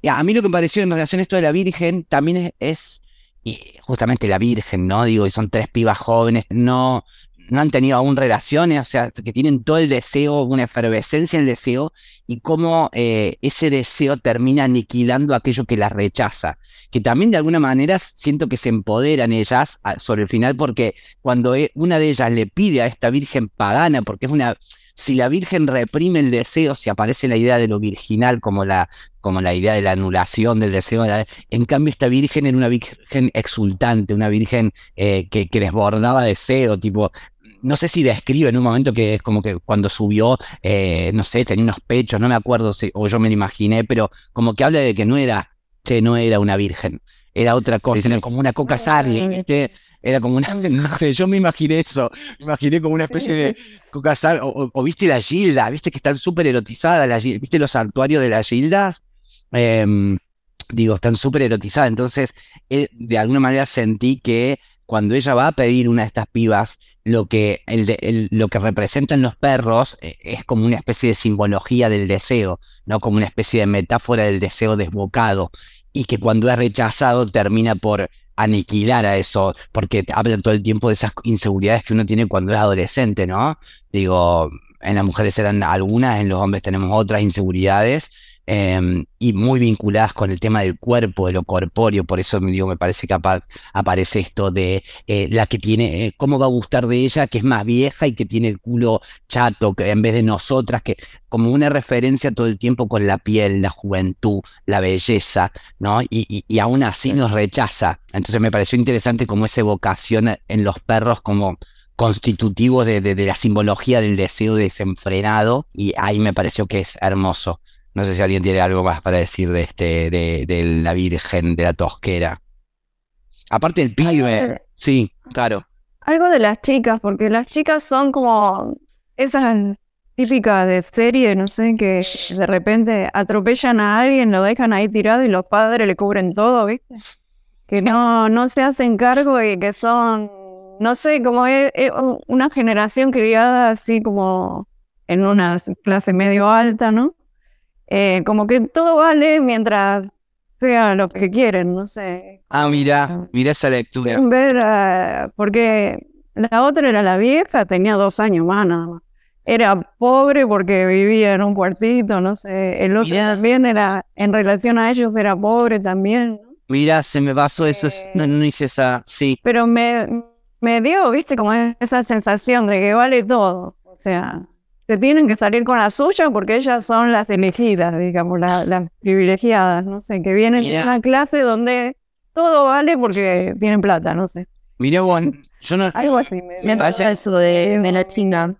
Y a mí lo que me pareció en relación a esto de la Virgen también es, es y justamente la Virgen, ¿no? Digo, y son tres pibas jóvenes, no, no han tenido aún relaciones, o sea, que tienen todo el deseo, una efervescencia en el deseo, y cómo eh, ese deseo termina aniquilando aquello que las rechaza. Que también de alguna manera siento que se empoderan ellas a- sobre el final, porque cuando e- una de ellas le pide a esta virgen pagana, porque es una. Si la virgen reprime el deseo, si aparece la idea de lo virginal como la, como la idea de la anulación del deseo, en cambio esta virgen era una virgen exultante, una virgen eh, que desbordaba deseo, tipo, no sé si describe en un momento que es como que cuando subió, eh, no sé, tenía unos pechos, no me acuerdo si, o yo me lo imaginé, pero como que habla de que no era, che, no era una virgen, era otra cosa, era como una coca Sarli, ¿viste? Era como una, no sé, yo me imaginé eso, me imaginé como una especie de coca Sarli, o, o- o viste la Gilda, viste que están súper erotizadas las Gildas, viste los santuarios de las Gildas, Em, digo, están súper erotizadas, entonces eh, de alguna manera sentí que cuando ella va a pedir una de estas pibas, lo que, lo que representan los perros eh, es como una especie de simbología del deseo, ¿no? Como una especie de metáfora del deseo desbocado, y que cuando es rechazado termina por aniquilar a eso, porque hablan todo el tiempo de esas inseguridades que uno tiene cuando es adolescente, ¿no? Digo, en las mujeres eran algunas, en los hombres tenemos otras inseguridades Em, y muy vinculadas con el tema del cuerpo, de lo corpóreo, por eso digo, me parece que aparece esto de eh, la que tiene, eh, cómo va a gustar de ella, que es más vieja y que tiene el culo chato, que en vez de nosotras, que como una referencia todo el tiempo con la piel, la juventud, la belleza, ¿no? Y, y, aún así nos rechaza. Entonces me pareció interesante como esa evocación en los perros como constitutivos de, de, de la simbología del deseo desenfrenado y ahí me pareció que es hermoso. No sé si alguien tiene algo más para decir de este, de, de la Virgen de la Tosquera. Aparte del pibe, sí, claro. Algo de las chicas, porque las chicas son como esas típicas de serie, no sé, que de repente atropellan a alguien, lo dejan ahí tirado y los padres le cubren todo, ¿viste? Que no, no se hacen cargo y que son, no sé, como es una generación criada así como en una clase medio alta, ¿no? Eh, como que todo vale mientras sea lo que quieren, no sé. Ah, mira, mira esa lectura. Ver, uh, porque la otra era la vieja, tenía dos años más nada más. Era pobre porque vivía en un cuartito, no sé. El otro también era, en relación a ellos, era pobre también. Mira, se me pasó eso, no, no hice esa, sí. Pero me, me dio, viste, como esa sensación de que vale todo. O sea, se tienen que salir con la suya porque ellas son las elegidas, digamos, las privilegiadas, no sé, que vienen de una clase donde todo vale porque tienen plata, no sé. Mira, bueno, yo no... Algo así, me, pasa eso de, la chinga.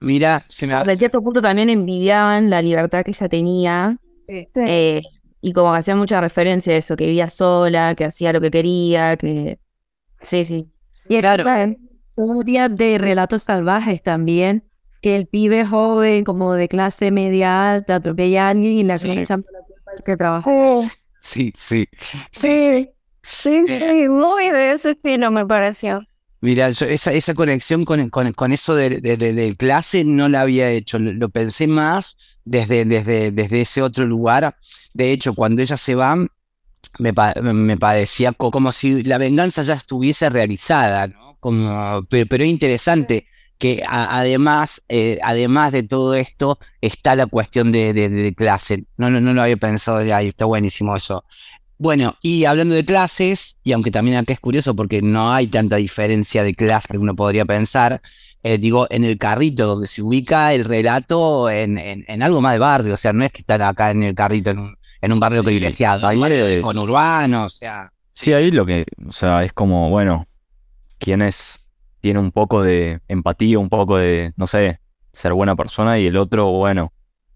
Mira, se me... De cierto punto también envidiaban la libertad que ella tenía. Eh, y como que hacía mucha referencia a eso, que vivía sola, que hacía lo que quería, que... Sí, sí. Y claro. un día de relatos salvajes también, que el pibe joven, como de clase media alta, atropella a alguien y la sí. la culpa al que trabaja. Sí, sí. Sí, sí, sí, muy de ese estilo me pareció. Mira, esa, esa conexión con, con, con eso de, de, de, clase no la había hecho, lo, pensé más desde, desde, desde ese otro lugar. De hecho, cuando ella se va, me, me parecía como si la venganza ya estuviese realizada, ¿no? Como, pero, pero es interesante que además, eh, además de todo esto, está la cuestión de, clase. No, no, no lo había pensado ahí, está buenísimo eso. Bueno, y hablando de clases, y aunque también acá es curioso porque no hay tanta diferencia de clase que uno podría pensar, eh, digo, en el carrito, donde se ubica el relato en, en, algo más de barrio, o sea, no es que están acá en el carrito en un, en un barrio privilegiado, hay con urbanos, o sea. Sí, ahí lo que, o sea, es como, bueno, quién es tiene un poco de empatía, un poco de, no sé, ser buena persona y el otro, bueno,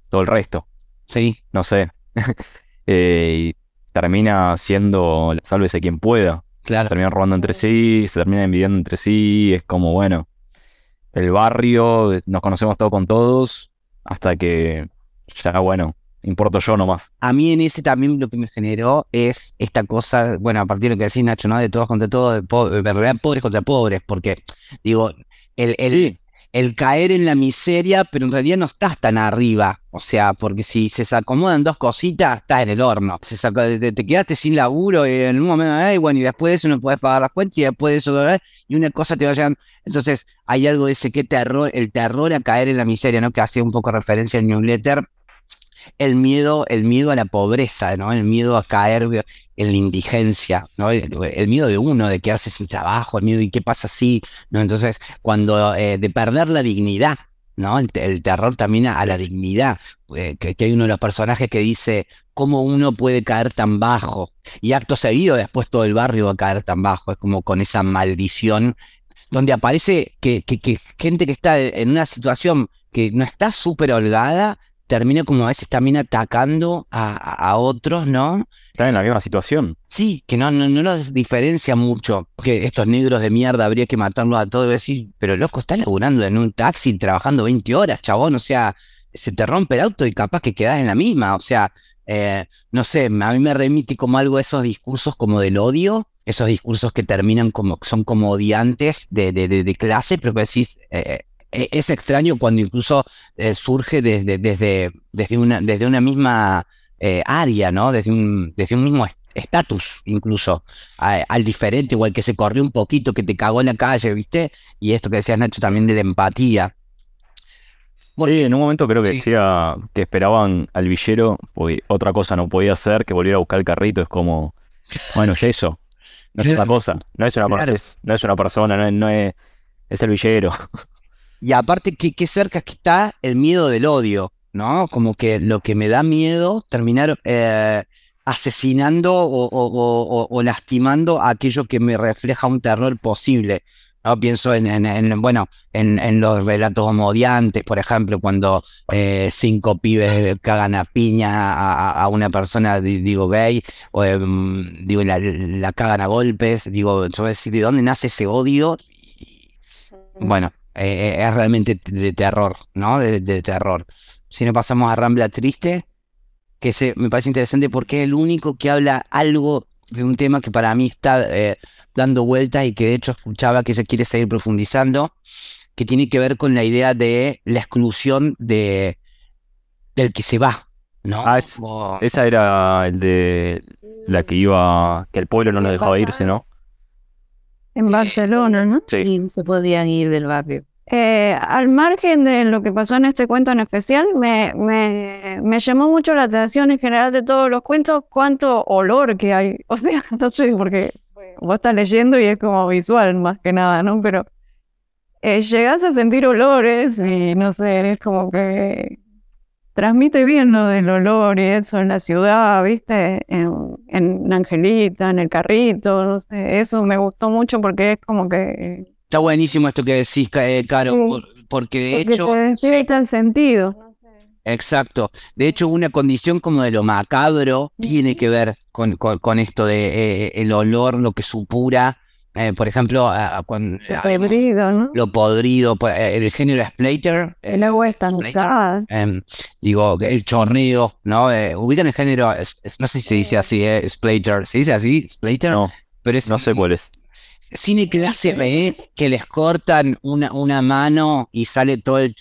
todo el resto. Sí. No sé. eh, y termina siendo, sálvese quien pueda. Claro. Termina robando entre sí, se termina envidiando entre sí, es como, bueno, el barrio, nos conocemos todos con todos, hasta que ya, bueno, importo yo nomás. A mí en ese también lo que me generó es esta cosa, bueno, a partir de lo que decís Nacho, ¿no? De todos contra todos, de, de pobres contra pobres, porque digo, el, el, el, caer en la miseria, pero en realidad no estás tan arriba, o sea, porque si se acomodan dos cositas, estás en el horno. Se te, quedaste sin laburo y en un momento, bueno, y después de eso no puedes pagar las cuentas y después de eso, y una cosa te va llegando. Entonces, hay algo de ese que terror, el terror a caer en la miseria, ¿no? Que hacía un poco referencia al newsletter el miedo, el miedo a la pobreza, ¿no? El miedo a caer en la indigencia, ¿no? El, miedo de uno, de quedarse sin trabajo, el miedo de qué pasa si, ¿no? Entonces, cuando eh, de perder la dignidad, ¿no? El, terror también a, la dignidad, eh, que, hay uno de los personajes que dice, ¿cómo uno puede caer tan bajo? Y acto seguido, después todo el barrio va a caer tan bajo, es como con esa maldición, donde aparece que, que gente que está en una situación que no está súper holgada, termina como a veces también atacando a, otros, ¿no? Están en la misma situación. Sí, que no, no, no los diferencia mucho. Que estos negros de mierda habría que matarlos a todos y decir, pero loco, estás laburando en un taxi trabajando 20 horas, chabón. O sea, se te rompe el auto y capaz que quedas en la misma. O sea, eh, no sé, a mí me remite como algo esos discursos como del odio, esos discursos que terminan como, son como odiantes de, de, de, clase, pero que decís, eh, es extraño cuando incluso eh, surge desde, desde, desde, una, desde una misma eh, área, ¿no? Desde un, desde un mismo estatus, incluso, al diferente o al que se corrió un poquito, que te cagó en la calle, ¿viste? Y esto que decías, Nacho, también de la empatía. Sí, en un momento creo que decía que esperaban al villero, porque otra cosa no podía hacer que volviera a buscar el carrito. Es como, bueno, ya eso. No es otra cosa. No es una, no es una persona, no es, no es, es el villero. Y aparte, qué, cerca está el miedo del odio, ¿no? Como que lo que me da miedo, terminar eh, asesinando o, lastimando a aquello que me refleja un terror posible. ¿no? Pienso en, en, bueno, en, los relatos homodiantes, por ejemplo, cuando eh, cinco pibes cagan a piña a, una persona, digo, gay, o em, digo, la, cagan a golpes, digo, yo decir, ¿de dónde nace ese odio? bueno, eh, es realmente de terror, ¿no? De, de terror. Si no pasamos a Rambla Triste, que se, me parece interesante porque es el único que habla algo de un tema que para mí está eh, dando vueltas y que de hecho escuchaba que ella quiere seguir profundizando, que tiene que ver con la idea de la exclusión de del que se va, ¿no? Ah, esa era el de la que iba, que el pueblo no lo dejaba irse, ¿no? En Barcelona, ¿no? Sí. Y no se podían ir del barrio. Eh, al margen de lo que pasó en este cuento en especial, me, me, me, llamó mucho la atención en general de todos los cuentos cuánto olor que hay. O sea, no sé, porque vos estás leyendo y es como visual más que nada, ¿no? Pero eh, llegás a sentir olores y no sé, es como que transmite bien lo del olor y eso en la ciudad, ¿viste? En, en Angelita, en el carrito, no sé, eso me gustó mucho porque es como que Está buenísimo esto que decís, eh, Caro, porque de hecho... Tiene tal sentido. Exacto. De hecho, una condición como de lo macabro tiene que ver con, con, esto de eh, el olor, lo que supura. Eh, por ejemplo, cuando, lo podrido, ¿no? Lo podrido, pues, el género Splater. El agua está eh, Digo, el chorreo, ¿no? ubican el género, no sé si se dice así, eh, Splater. ¿Se dice así? ¿Splater? No, pero no sé cuál es cine clase B que les cortan una, una mano y sale todo el,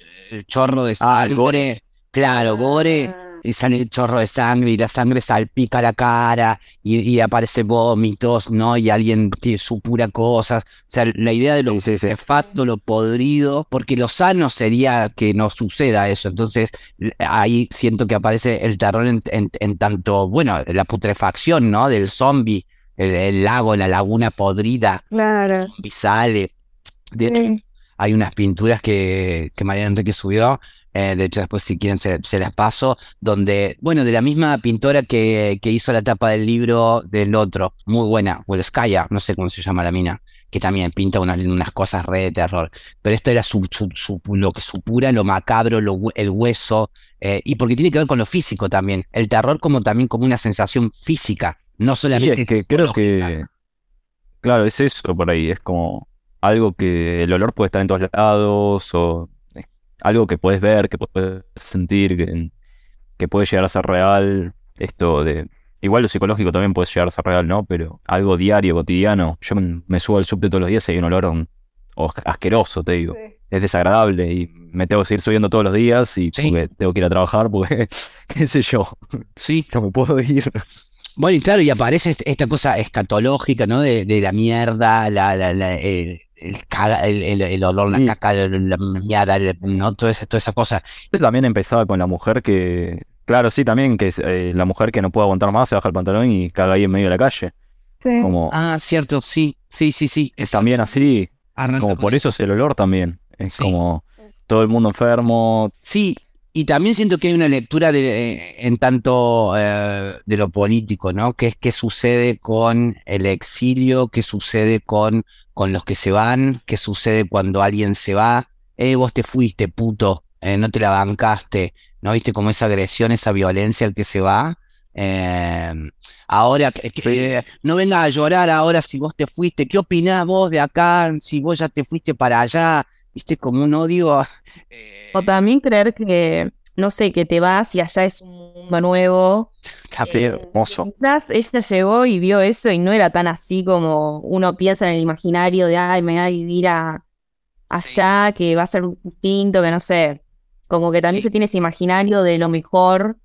chorro de ah, sangre. gore. Claro, gore. Y sale el chorro de sangre y la sangre salpica la cara y, aparece vómitos, ¿no? Y alguien supura cosas. O sea, la idea de lo sí, lo podrido, porque lo sano sería que no suceda eso. Entonces, ahí siento que aparece el terror en, en tanto, bueno, la putrefacción, ¿no? Del zombie el, lago, la laguna podrida. Claro. Y sale. De hecho, hay unas pinturas que, que María Enrique subió. Eh, de hecho, después, si quieren, se, las paso. Donde, bueno, de la misma pintora que, que hizo la tapa del libro del otro. Muy buena. Skya, no sé cómo se llama la mina. Que también pinta unas cosas re de terror. Pero esto era su, su, lo que supura, lo macabro, lo, el hueso. Eh, y porque tiene que ver con lo físico también. El terror como también como una sensación física no solamente. que creo que. Claro, es eso por ahí. Es como algo que el olor puede estar en todos lados o algo que puedes ver, que puedes sentir, que, que puede llegar a ser real. Esto de. Igual lo psicológico también puede llegar a ser real, ¿no? Pero algo diario, cotidiano. Yo me subo al subte todos los días y hay un olor asqueroso, te digo. Es desagradable y me tengo que seguir subiendo todos los días y tengo que ir a trabajar porque, qué sé yo. Sí. No me puedo ir. Bueno, y claro, y aparece esta cosa escatológica, ¿no? De, la mierda, la, la, el, el, olor, la caca, la mierda, ¿no? Toda esa, toda esa cosa. También empezaba con la mujer que, claro, sí, también que eh, la mujer que no puede aguantar más se baja el pantalón y caga ahí en medio de la calle. Sí. Como, ah, cierto, sí, sí, sí, sí. Es también así, como por eso es el olor también. Es como todo el mundo enfermo. Sí, y también siento que hay una lectura de, en tanto eh, de lo político, ¿no? Que es qué sucede con el exilio, qué sucede con, con los que se van, qué sucede cuando alguien se va. Eh, vos te fuiste, puto, eh, no te la bancaste, ¿no? ¿Viste como esa agresión, esa violencia al que se va? ahora, no vengas a llorar ahora si vos te fuiste. ¿Qué opinás vos de acá? Si vos ya te fuiste para allá viste, como un odio. O también creer que, no sé, que te vas y allá es un mundo nuevo. Está eh, hermoso. Quizás ella llegó y vio eso y no era tan así como uno piensa en el imaginario de, ay, me voy a vivir a, allá, que va a ser distinto, que no sé. Como que también se tiene ese imaginario de lo mejor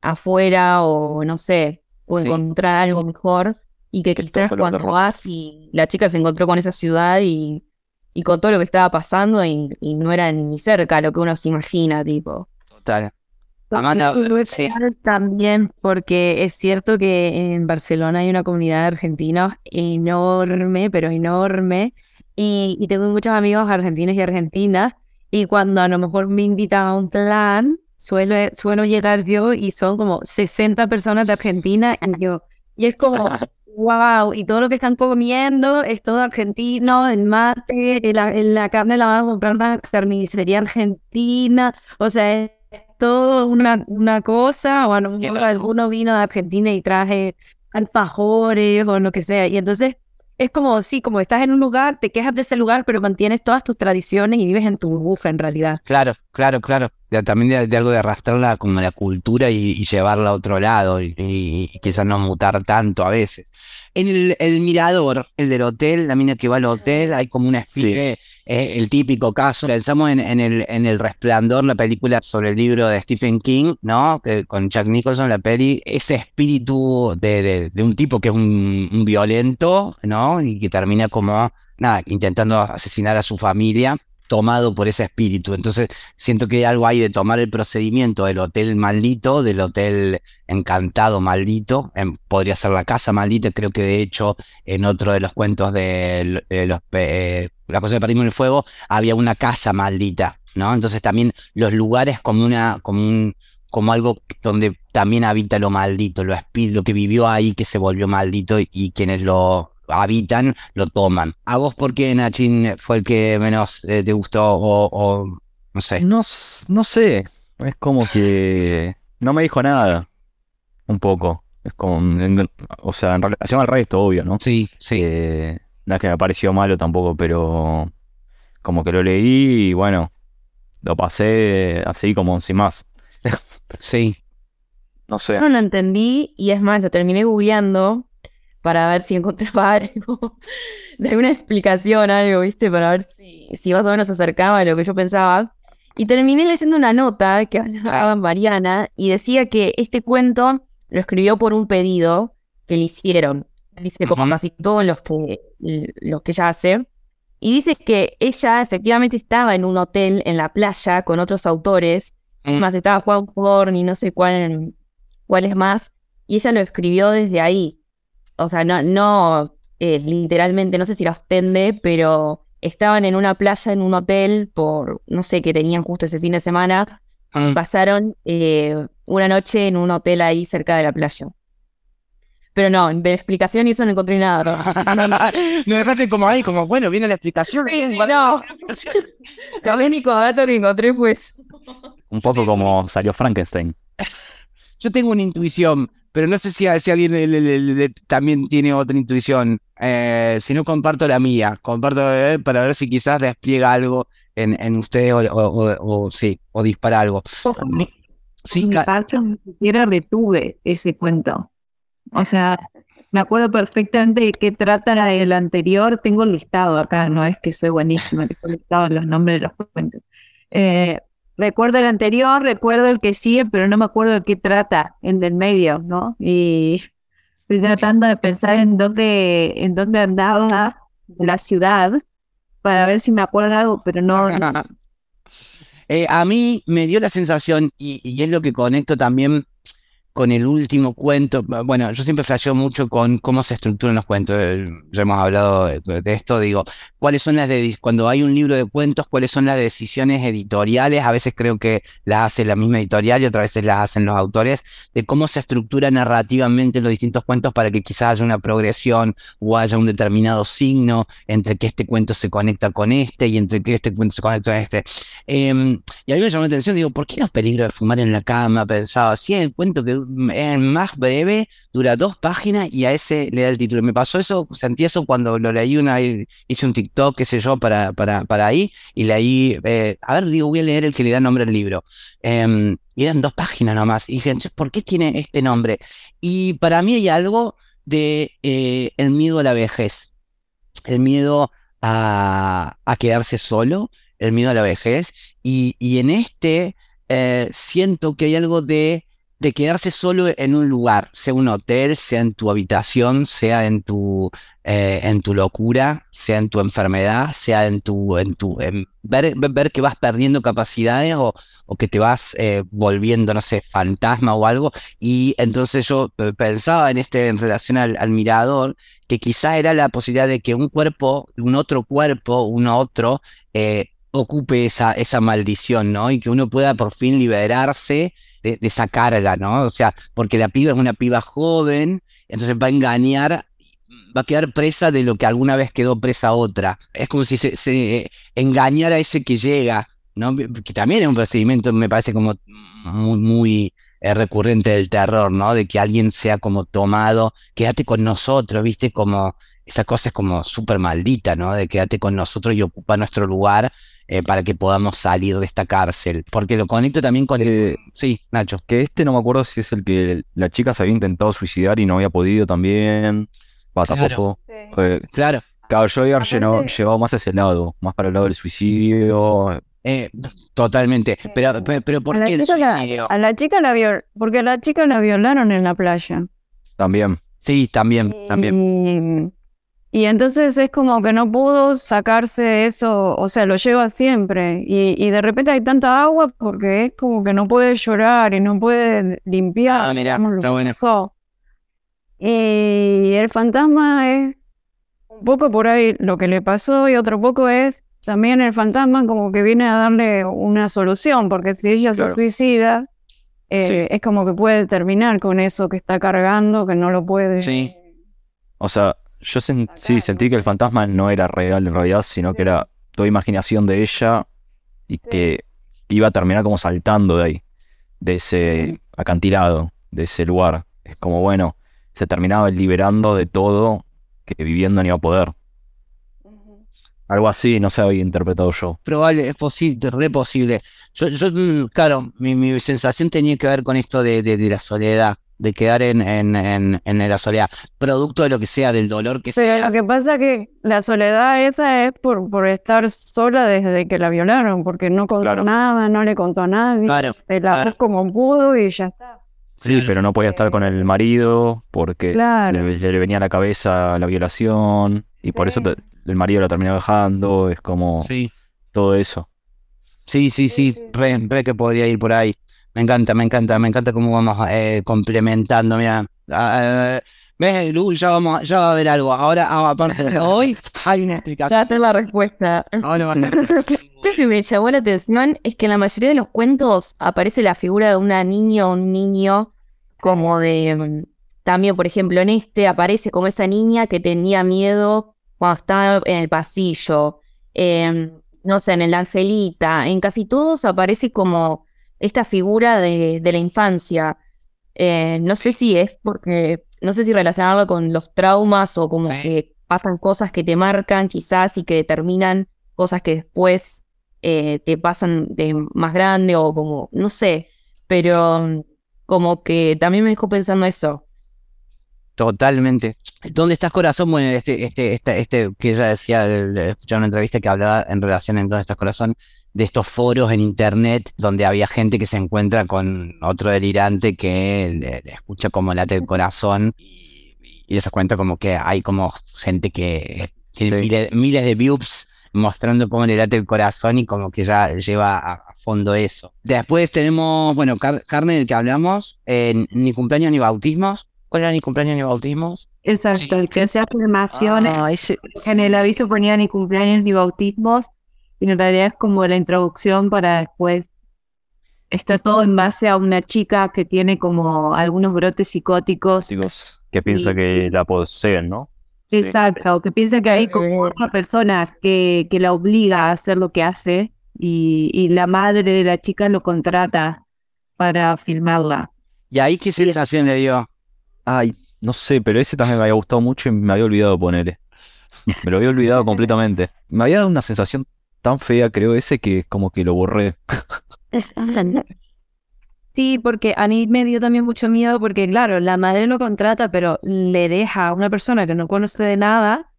afuera o no sé, o Sí. encontrar algo mejor. Y que quizás cuando vas y la chica se encontró con esa ciudad y, y con todo lo que estaba pasando y, y no era ni cerca lo que uno se imagina, tipo. Total. También porque es cierto que en Barcelona hay una comunidad de argentinos enorme, pero enorme. Y, y tengo muchos amigos argentinos y argentinas. Y cuando a lo mejor me invitan a un plan, suelo, suelo llegar yo y son como 60 personas de Argentina y yo. Y es como, wow, y todo lo que están comiendo es todo argentino, el mate, la, la carne la van a comprar una carnicería argentina. O sea, todo una, una cosa, o a lo mejor alguno vino de Argentina y traje alfajores o lo que sea. Y entonces es como, sí, como estás en un lugar, te quejas de ese lugar, pero mantienes todas tus tradiciones y vives en tu burbuja en realidad. Claro, claro, claro. De- también de, de algo de arrastrarla como la cultura y, y llevarla a otro lado y, y- y quizás no mutar tanto a veces. En el, el mirador, el del hotel, la mina que va al hotel, hay como una especie, eh, el típico caso. Pensamos en, en el, en El Resplandor, la película sobre el libro de Stephen King, ¿no? Que con Jack Nicholson, la peli, ese espíritu de, de- de un tipo que es un, un violento, ¿no? Y que termina como, nada, intentando asesinar a su familia tomado por ese espíritu. Entonces, siento que hay algo ahí de tomar el procedimiento del hotel maldito, del hotel encantado maldito, podría ser la casa maldita, creo que de hecho en otro de los cuentos de eh, los, eh, La cosa de Perdimos en el Fuego había una casa maldita, ¿no? Entonces también los lugares como una, como un, como algo donde también habita lo maldito, lo lo que vivió ahí que se volvió maldito y, y quienes lo habitan lo toman. ¿A vos por qué Nachin fue el que menos eh, te gustó o, o no sé? No, no sé, es como que no me dijo nada, un poco. Es como, en- o sea, en relación al resto, obvio, ¿no? Sí, sí. Eh, no es que me pareció malo tampoco, pero como que lo leí y bueno, lo pasé así como sin más. Sí. No sé. Yo no lo entendí y es más, lo terminé googleando para ver si encontraba algo, de alguna explicación, algo, ¿viste? Para ver si, si más o menos se acercaba a lo que yo pensaba. Y terminé leyendo una nota que hablaba Mariana y decía que este cuento lo escribió por un pedido que le hicieron. Dice, como casi todos los que, los que ella hace. Y dice que ella efectivamente estaba en un hotel en la playa con otros autores. Es Mm. más, estaba Juan Forn y no sé cuál, cuál es más. Y ella lo escribió desde ahí. O sea, no, no eh, literalmente, no sé si la ostende, pero estaban en una playa, en un hotel, por no sé qué tenían justo ese fin de semana. Mm. Pasaron eh, una noche en un hotel ahí cerca de la playa. Pero no, de explicación y eso no encontré nada. no dejaste como ahí, como bueno, viene la explicación. Sí, no. El único dato que encontré fue eso. Un poco como salió Frankenstein. Yo tengo una intuición, pero no sé si, si alguien le- le- le- le- también tiene otra intuición. Eh, si no, comparto la mía. Comparto eh, para ver si quizás despliega algo en, en ustedes o, o- o- o sí, o dispara algo. Sí, mi parte ni siquiera retuve ese cuento. O sea, me acuerdo perfectamente de qué trata el anterior. Tengo listado acá, no es que soy buenísima, tengo listado los nombres de los cuentos. Eh, recuerdo el anterior, recuerdo el que sigue, pero no me acuerdo de qué trata en del medio, ¿no? Y estoy tratando de pensar en dónde, en dónde andaba la ciudad para ver si me acuerdo algo, pero no, no- Eh, a mí me dio la sensación, y, y es lo que conecto también con el último cuento. Bueno, yo siempre flasheo mucho con cómo se estructuran los cuentos. eh, Ya hemos hablado de, esto. Digo, cuáles son las de cuando hay un libro de cuentos, cuáles son las decisiones editoriales. A veces creo que las hace la misma editorial y otras veces las hacen los autores, de cómo se estructura narrativamente los distintos cuentos para que quizás haya una progresión o haya un determinado signo entre que este cuento se conecta con este y entre que este cuento se conecta con este. Em, y a mí me llamó la atención, digo, ¿por qué los peligros de fumar en la cama? Pensaba, así el cuento que es más breve, dura dos páginas y a ese le da el título. Me pasó eso, sentí eso cuando lo leí una hice un TikTok, qué sé yo, para, para, para ahí, y leí, eh, a ver, digo, voy a leer el que le da nombre al libro. Em, y eran dos páginas nomás. Y dije, ¿por qué tiene este nombre? Y para mí hay algo de eh, el miedo a la vejez, el miedo a, a quedarse solo, el miedo a la vejez. Y, y en este eh, siento que hay algo de de quedarse solo en un lugar, sea un hotel, sea en tu habitación, sea en tu, eh, en tu locura, sea en tu enfermedad, sea en tu, en tu en ver, ver que vas perdiendo capacidades o, o que te vas eh, volviendo, no sé, fantasma o algo. Y entonces yo pensaba en este en relación al, al mirador, que quizá era la posibilidad de que un cuerpo, un otro cuerpo, un otro, eh, ocupe esa, esa maldición, ¿no? Y que uno pueda por fin liberarse de, esa carga, ¿no? O sea, porque la piba es una piba joven, entonces va a engañar, va a quedar presa de lo que alguna vez quedó presa otra. Es como si se, engañara a ese que llega, ¿no? Que también es un procedimiento, me parece como muy, muy eh, recurrente del terror, ¿no? De que alguien sea como tomado, quédate con nosotros, ¿viste? Como esa cosa es como súper maldita, ¿no? De quédate con nosotros y ocupa nuestro lugar eh, para que podamos salir de esta cárcel. Porque lo conecto también con el... Eh, Sí, Nacho. Que este no me acuerdo si es el que la chica se había intentado suicidar y no había podido también. Va, Claro. tampoco. Claro. Claro, yo había llevado más hacia ese lado, más para el lado del suicidio. eh, totalmente. Pero, pero, pero ¿por a la qué el chica la- suicidio? a la chica la viol porque a la chica la violaron en la playa. También. Sí, también, también. Y, entonces es como que no pudo sacarse eso, o sea, lo lleva siempre. Y, y de repente hay tanta agua porque es como que no puede llorar y no puede limpiar. Ah, lo está bueno. Y el fantasma es un poco por ahí lo que le pasó y otro poco es también el fantasma como que viene a darle una solución, porque si ella Claro. se suicida, eh, es como que puede terminar con eso que está cargando, que no lo puede. Sí. O sea, yo sen- sí, sentí que el fantasma no era real en realidad, sino que era toda imaginación de ella y que iba a terminar como saltando de ahí, de ese acantilado, de ese lugar. Es como, bueno, se terminaba liberando de todo que viviendo ni iba a poder. Algo así, no sé, había interpretado yo. Probable, es posible, re posible. Yo, yo, mm, claro, mi, mi sensación tenía que ver con esto de, de, de la soledad, de quedar en, en, en, en la soledad, producto de lo que sea, del dolor que Pero sea. lo que pasa que la soledad esa es por, por estar sola desde que la violaron, porque no contó Claro. nada, no le contó a nadie, Claro, se la claro. como pudo y ya está. Sí, pero no podía estar con el marido porque Claro. le, le venía a la cabeza la violación y por eso te- el marido la terminó dejando, es como Sí, todo eso. sí, sí, sí, re, re que podría ir por ahí. Me encanta, me encanta, me encanta cómo vamos eh, complementando, mira. Ah, eh, ¿Ves, Lu? Ya vamos, ya va a haber algo. Ahora, ah, aparte de hoy, hay una explicación. Ya tengo la respuesta. Ahora va a estar- Lo que me llamó la atención es que en la mayoría de los cuentos aparece la figura de una niña o un niño como de... También, por ejemplo, en este aparece como esa niña que tenía miedo cuando estaba en el pasillo. Em, no sé, en el Angelita. En casi todos aparece como esta figura de, de la infancia. Eh, no sé si es porque... No sé si relacionarlo con los traumas o como Sí. que pasan cosas que te marcan quizás y que determinan cosas que después eh, te pasan de más grande o como, no sé, pero como que también me dejó pensando eso. Totalmente. ¿Dónde estás, corazón? Bueno, este, este, este, este que ella decía, escuché una entrevista que hablaba en relación en ¿Dónde estás, corazón? De estos foros en internet donde había gente que se encuentra con otro delirante que le, le escucha como late el corazón y, y se cuenta como que hay como gente que tiene Sí. miles, miles de views mostrando cómo le late el corazón y como que ya lleva a, fondo eso. Después tenemos, bueno, car- carne del que hablamos, eh, ni cumpleaños ni bautismos. ¿Cuál era ni cumpleaños ni bautismos? Exacto, el que hacía afirmaciones, Ah, ese. que en el aviso ponía ni cumpleaños ni bautismos, y en realidad es como la introducción para después. Está todo en base a una chica que tiene como algunos brotes psicóticos. Chicos, que piensa Sí. que la poseen, ¿no? Exacto, que piensa que hay como otra persona que, que la obliga a hacer lo que hace y, y la madre de la chica lo contrata para filmarla. ¿Y ahí qué sensación le dio? Ay, no sé, pero ese también me había gustado mucho y me había olvidado ponerle. Me lo había olvidado completamente. Me había dado una sensación tan fea, creo, ese que como que lo borré. Sí, porque a mí me dio también mucho miedo porque, claro, la madre lo contrata, pero le deja a una persona que no conoce de nada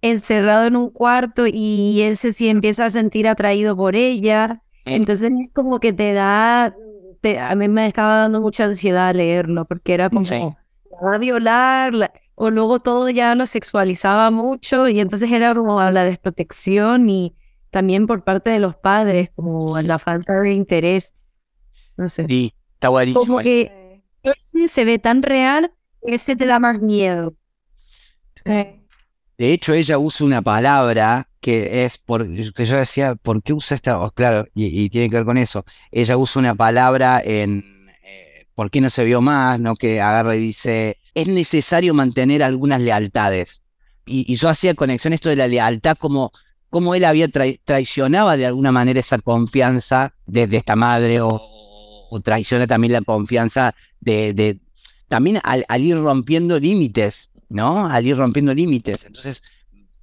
encerrado en un cuarto y él se sí empieza a sentir atraído por ella. Entonces es como que te da te- a mí me estaba dando mucha ansiedad leerlo, porque era como, Sí. la va a violar, la- o luego todo ya lo sexualizaba mucho, y entonces era como la desprotección y también por parte de los padres, como la falta de interés. No sé. Sí, está buenísimo. Como que ese se ve tan real, ese te da más miedo. Sí. De hecho, ella usa una palabra que es por, que yo decía, ¿por qué usa esta? Oh, claro, y, y tiene que ver con eso. Ella usa una palabra en eh, ¿por qué no se vio más? ¿No? Que agarra y dice, es necesario mantener algunas lealtades. Y, y yo hacía conexión esto de la lealtad como, como él había trai- traicionaba de alguna manera esa confianza de, de esta madre o, o traiciona también la confianza de, de también al, al ir rompiendo límites, ¿no? Al ir rompiendo límites. Entonces,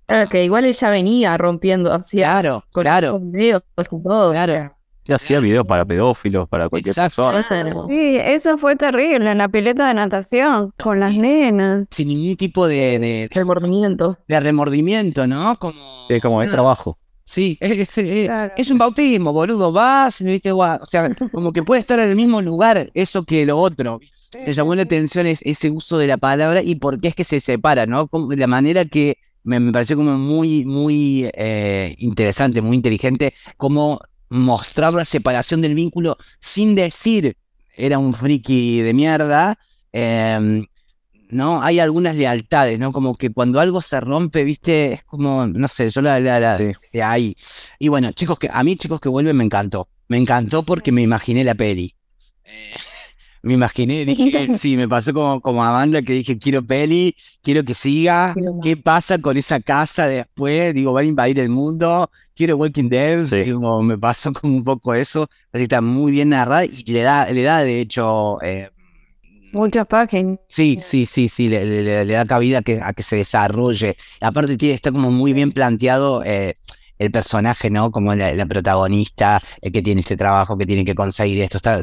Claro, que igual ella venía rompiendo, claro, con, claro, con videos, con todo. claro. Yo hacía videos para pedófilos, para cualquier Exacto. persona. Sí, eso fue terrible en la pileta de natación con las nenas. Sin ningún tipo de, de, remordimiento. de remordimiento, ¿no? Como, Es como es trabajo. Sí, es, es- es- Claro. es un bautismo, boludo. Vas, ¿viste? O sea, como que puede estar en el mismo lugar eso que lo otro. Me llamó la atención es, ese uso de la palabra y por qué es que se separa, ¿no? Como, la manera que me, me pareció como muy, muy eh, interesante, muy inteligente, como mostrar la separación del vínculo sin decir era un friki de mierda. em, ¿no? Hay algunas lealtades, ¿no? Como que cuando algo se rompe, ¿viste? Es como, no sé, yo la, la, la- Sí. de ahí. Y bueno, chicos que, a mí chicos que vuelven me encantó. Me encantó porque me imaginé la peli. Eh, me imaginé, dije, sí, me pasó como, como a Amanda que dije, quiero peli, quiero que siga. Quiero. ¿Qué pasa con esa casa después? Digo, van a invadir el mundo. Quiero Walking Dead. Sí. Digo, me pasó como un poco eso. Así está muy bien narrada y le da, le da de hecho, eh, Muchas páginas. Sí, sí, sí, sí, le, le- le- le da cabida a que, a que se desarrolle. Aparte tiene, está como muy bien planteado eh, el personaje, ¿no? Como la, la protagonista, eh, que tiene este trabajo, que tiene que conseguir esto, está,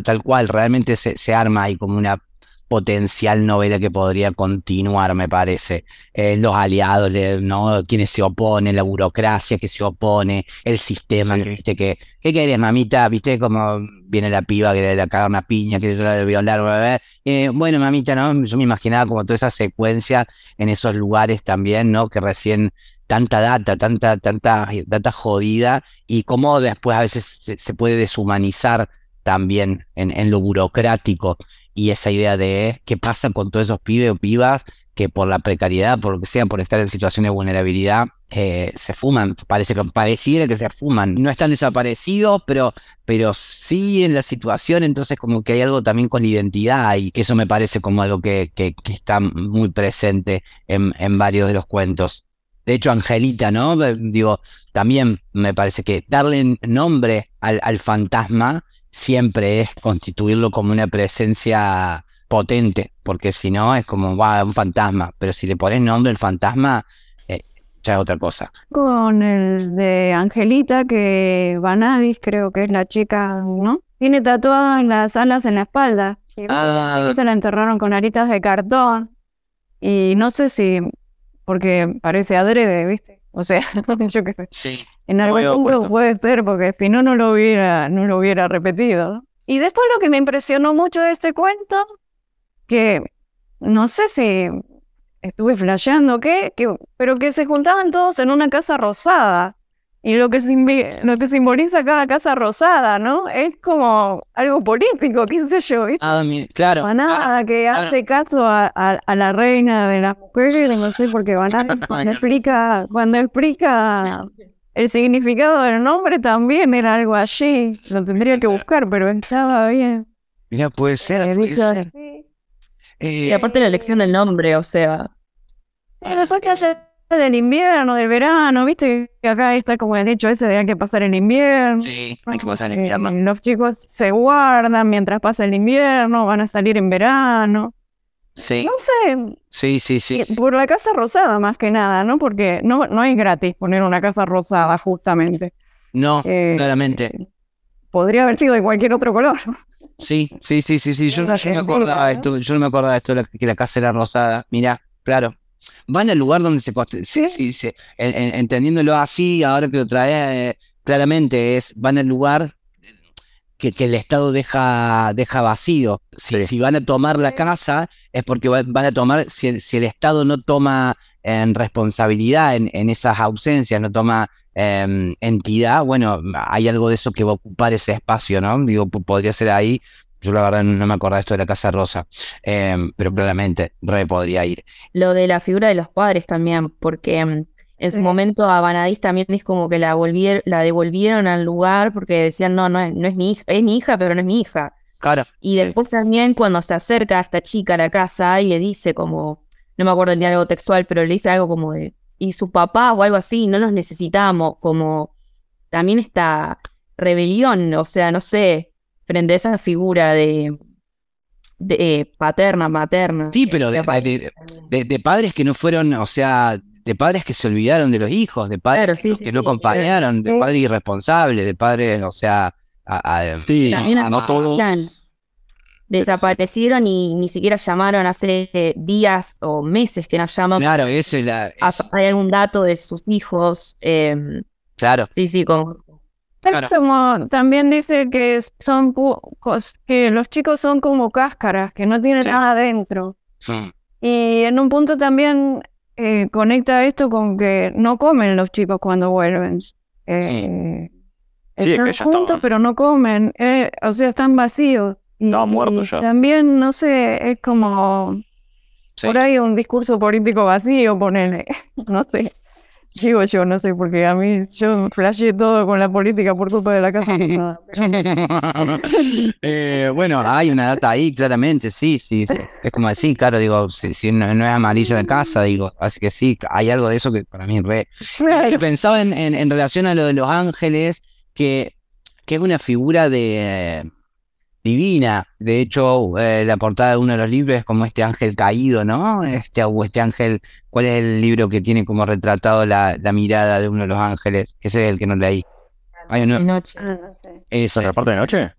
tal cual, realmente se, se arma ahí como una potencial novela que podría continuar, me parece. Eh, los aliados, ¿no? Quienes se oponen, la burocracia que se opone, el sistema, Sí. viste, que, ¿qué querés, mamita? ¿Viste cómo viene la piba que le da cagar una piña, que yo la violar, bla, bla, bla? Eh, bueno, mamita, ¿no? Yo me imaginaba como toda esa secuencia en esos lugares también, ¿no? Que recién tanta data, tanta, tanta data jodida y cómo después a veces se, se puede deshumanizar también en, en lo burocrático y esa idea de qué pasa con todos esos pibes o pibas que por la precariedad, por lo que sea, por estar en situaciones de vulnerabilidad, eh, se fuman. Parece que pareciera que se fuman. No están desaparecidos, pero, pero sí en la situación, entonces como que hay algo también con la identidad y eso me parece como algo que, que, que está muy presente en, en varios de los cuentos. De hecho, Angelita, ¿no? Digo, también me parece que darle nombre al, al fantasma siempre es constituirlo como una presencia potente, porque si no es como, wow, un fantasma, pero si le pones nombre al fantasma, eh, ya es otra cosa. Con el de Angelita, que Vanadis creo que es la chica, ¿no? Tiene tatuadas las alas en la espalda. Y Ah, Esta la enterraron con aritas de cartón. Y no sé si, porque parece adrede, ¿viste? O sea, yo qué sé. sí. En algún punto puesto. puede ser, porque si no, no lo hubiera, no lo hubiera repetido. Y después lo que me impresionó mucho de este cuento, que no sé si estuve flasheando o qué, que, pero que se juntaban todos en una casa rosada. Y lo que, lo que simboliza cada casa rosada, ¿no? Es como algo político, qué sé yo, ¿viste? Ah, mi- claro. Vanada Ah, que hace caso a, a- a la reina de las mujeres, no sé por qué Vanada cuando explica, cuando explica el significado del nombre también era algo allí. Lo tendría que buscar, pero estaba bien. mira, puede ser. Eh, puede ser. Eh, Y aparte la elección del nombre, o sea, Y después que hace del invierno, del verano, viste que acá está como el dicho ese de hay que pasar el invierno. sí, hay que pasar el Eh, invierno. Los chicos se guardan mientras pasa el invierno, van a salir en verano. Sí, No sé, sí, sí, sí. Por la casa rosada más que nada, ¿no? Porque no, no es gratis poner una casa rosada, justamente. No, Eh, claramente. Podría haber sido de cualquier otro color. Sí, sí, sí, sí, sí. Yo, yo no me acordaba esto, yo no me acordaba de esto, que la casa era rosada. Mira, claro. Van al lugar donde se construye. Sí, sí, sí. En- en- entendiéndolo así, ahora que lo trae, eh, claramente es, van al lugar que, que el Estado deja, deja vacío. Si, Sí. si van a tomar la casa, es porque va- van a tomar, si el, si el Estado no toma en responsabilidad en, en esas ausencias, no toma em, entidad, bueno, hay algo de eso que va a ocupar ese espacio, ¿no? Digo, podría ser ahí. Yo la verdad no me acuerdo esto de la Casa Rosa, em, pero claramente re podría ir. Lo de la figura de los padres también, porque mm, en su Sí. momento a Vanadis también es como que la, volvier- la devolvieron al lugar porque decían, no, no es, no es mi hija, es mi hija, pero no es mi hija. Claro, Y Sí. después también cuando se acerca a esta chica a la casa y le dice como, no me acuerdo el diálogo textual, pero le dice algo como de, y su papá o algo así, no los necesitamos, como también esta rebelión, o sea, no sé, frente a esa figura de, de eh, paterna, materna. Sí, pero de, aparece de- de- de padres que no fueron, o sea, de padres que se olvidaron de los hijos, de padres Claro, que, sí, no- sí, que no sí. acompañaron, de padres irresponsables, de padres, o sea, a- a- Sí, También a- no todos. Plan. Desaparecieron y ni siquiera llamaron hace eh, días o meses que no llaman. claro, esa es la, es- Hay algún dato de sus hijos. em, claro, sí, sí, como Es como, también dice que son que los chicos son como cáscaras, que no tienen Sí. nada adentro. Mm, Y en un punto también eh, conecta esto con que no comen los chicos cuando vuelven. Eh, Sí, es que están juntos, estaban- pero no comen. eh, o sea, están vacíos. Y, y ya. También, no sé, es como por ahí un discurso político vacío, ponele. No sé. Digo yo, no sé, porque a mí yo flasheé todo con la política por culpa de la casa. Eh, bueno, hay una data ahí, claramente, sí, sí, sí. Es como decir, claro, digo, si, si no, no es amarillo de casa, digo, así que sí, hay algo de eso que para mí re. Pensaba en, en- en relación a lo de los ángeles, que, que es una figura de divina. De hecho, eh, la portada de uno de los libros es como este ángel caído, ¿no? Este, o este ángel, ¿cuál es el libro que tiene como retratado la, la mirada de uno de los ángeles? Ese es el que no leí. Hay uno, noche. Ah, no sé. ese, ¿La parte de noche?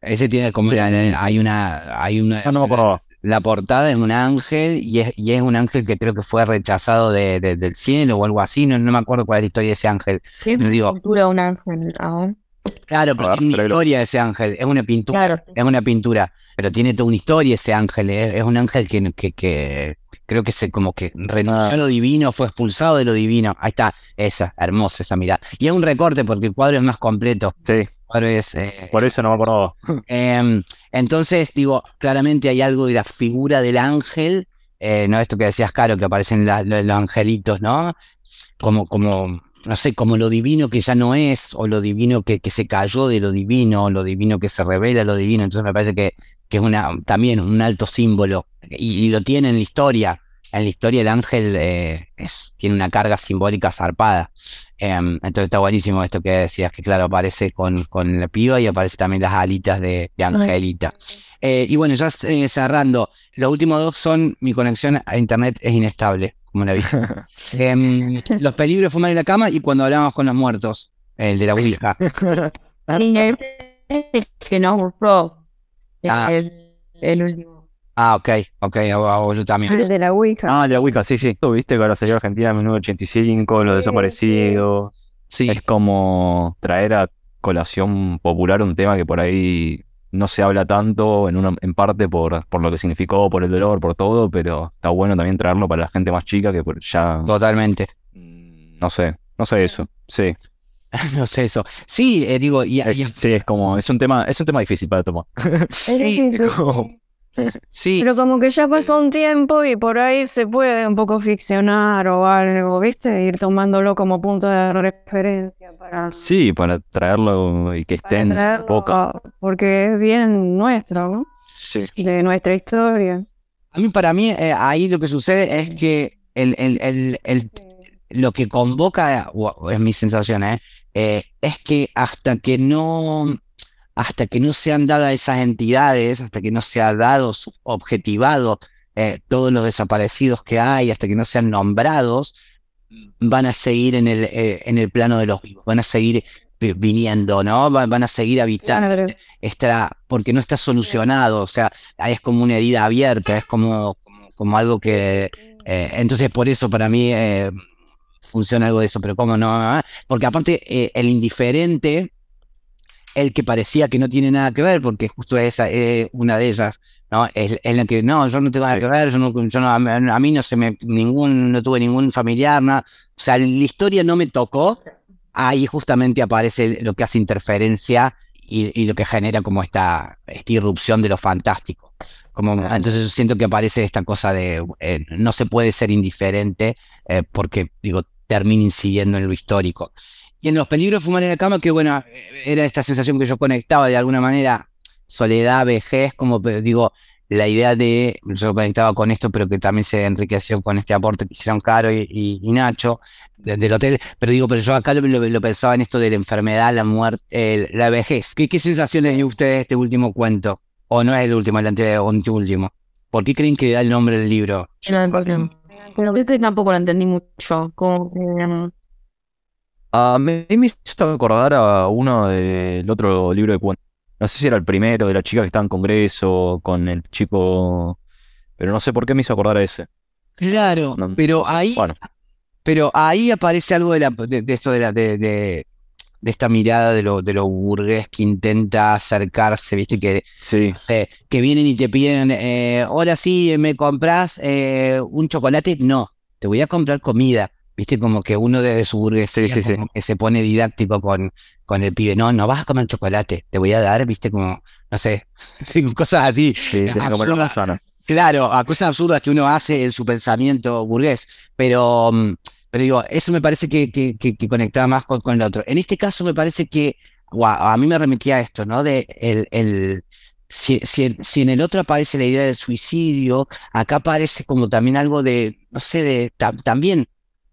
ese tiene como hay una, hay una, Ah, no me acordaba. la portada es un ángel y es, y es un ángel que creo que fue rechazado de- de- del cielo o algo así, no, no me acuerdo cuál es la historia de ese ángel. ¿Qué Pero digo- de un ángel aún? Claro, pero ver, tiene una historia ese ángel, es una pintura, Claro. sí. es una pintura, pero tiene toda una historia ese ángel, es, es un ángel que, que, que creo que se como que renunció Ah. a lo divino, fue expulsado de lo divino. Ahí está, esa, hermosa esa mirada. Y es un recorte porque el cuadro es más completo. Sí, El cuadro es, eh, por eso no me acordaba. Em, entonces, digo, claramente hay algo de la figura del ángel, eh, ¿no? Esto que decías, Caro, que aparecen la- los angelitos, ¿no? Como, como, no sé, como lo divino que ya no es, o lo divino que, que se cayó de lo divino, o lo divino que se revela lo divino. Entonces me parece que, que es una, también un alto símbolo, y, y lo tiene en la historia. En la historia el ángel eh, es, tiene una carga simbólica zarpada. Em, entonces está buenísimo esto que decías, que claro, aparece con, con la piba y aparece también las alitas de, de Angelita. Eh, y bueno, ya eh, cerrando, los últimos dos son mi conexión a internet es inestable, como la vi. Em, los peligros de fumar en la cama y cuando hablábamos con los muertos, el de la Ouija. Que nos gustó. Ah. El, el último. Ah, ok, ok, yo también. El de la Ouija. Ah, de la Wicca, sí, sí. Tú viste que ahora salió Argentina en 1985, los desaparecidos. Sí, Es como traer a colación popular un tema que por ahí no se habla tanto, en una, en parte por, por lo que significó, por el dolor, por todo, pero está bueno también traerlo para la gente más chica que por- ya, totalmente. mm, no sé, no sé eso. Sí, No sé eso. Sí, eh, digo, y, es, sí, es como, es un tema, es un tema difícil para tomar. Como- sí, Pero como que ya pasó un tiempo y por ahí se puede un poco ficcionar o algo, ¿viste? Ir tomándolo como punto de referencia para, Sí, para traerlo y que esté en boca. porque es bien nuestro, ¿no? Sí. De nuestra historia. a mí para mí eh, ahí lo que sucede es que el, el, el, el lo que convoca, es mi sensación, ¿eh? Eh, es que hasta que no, hasta que no sean dadas esas entidades, hasta que no se ha dado, objetivado eh, todos los desaparecidos que hay, hasta que no sean nombrados, van a seguir en el, eh, en el plano de los vivos, van a seguir vi- viniendo, ¿no? Va- Van a seguir habitando Claro. porque no está solucionado, o sea, es como una herida abierta, es como, como, como algo que, eh, entonces por eso para mí funciona algo de eso, pero cómo no, porque aparte el indiferente el que parecía que no tiene nada que ver, porque justo esa es una de ellas, ¿no? Es, la que, no, yo no tengo nada que ver, yo no, yo no, a, mí no se me, ningún, no tuve ningún familiar, nada. O sea, la historia no me tocó, ahí justamente aparece lo que hace interferencia y, lo que genera como esta, esta irrupción de lo fantástico. Como, entonces yo siento que aparece esta cosa de eh, no se puede ser indiferente eh, porque, digo, termina incidiendo en lo histórico. Y en los peligros de fumar en la cama, que bueno, era esta sensación que yo conectaba de alguna manera, soledad, vejez, como digo, la idea de, yo conectaba con esto, pero que también se enriqueció con este aporte que hicieron Caro y, Nacho del hotel, pero digo, pero yo acá lo, pensaba en esto de la enfermedad, la muerte, la vejez. ¿Qué, ¿Qué sensaciones de ustedes de este último cuento? ¿O no es el último, el anteúltimo? ¿Por qué creen que da el nombre del libro? Pero este tampoco lo entendí mucho. Como A mí me hizo acordar a uno del otro libro de cuentos. No sé si era el primero, de la chica que estaba en congreso, con el chico. Pero no sé por qué me hizo acordar a ese. Claro, pero ahí. Pero ahí aparece algo de, la, de, esto de, la, de, de, esta mirada de lo, de lo burgués que intenta acercarse, viste, que, sí. que vienen y te piden, eh, hola, sí, ¿me compras eh, un chocolate? No, te voy a comprar comida. Viste, como que uno desde su burguesía que se pone didáctico con, con el pibe. No, no vas a comer chocolate, te voy a dar, viste, como, no sé, cosas así. claro, a cosas absurdas que uno hace en su pensamiento burgués. Pero, mm, pero digo, eso me parece que, que, que, conectaba más con, con, el otro. En este caso me parece que, a mí me remitía a esto, ¿no? De el, el si, si, si, en el otro aparece la idea del suicidio, acá aparece como también algo de, no sé, de también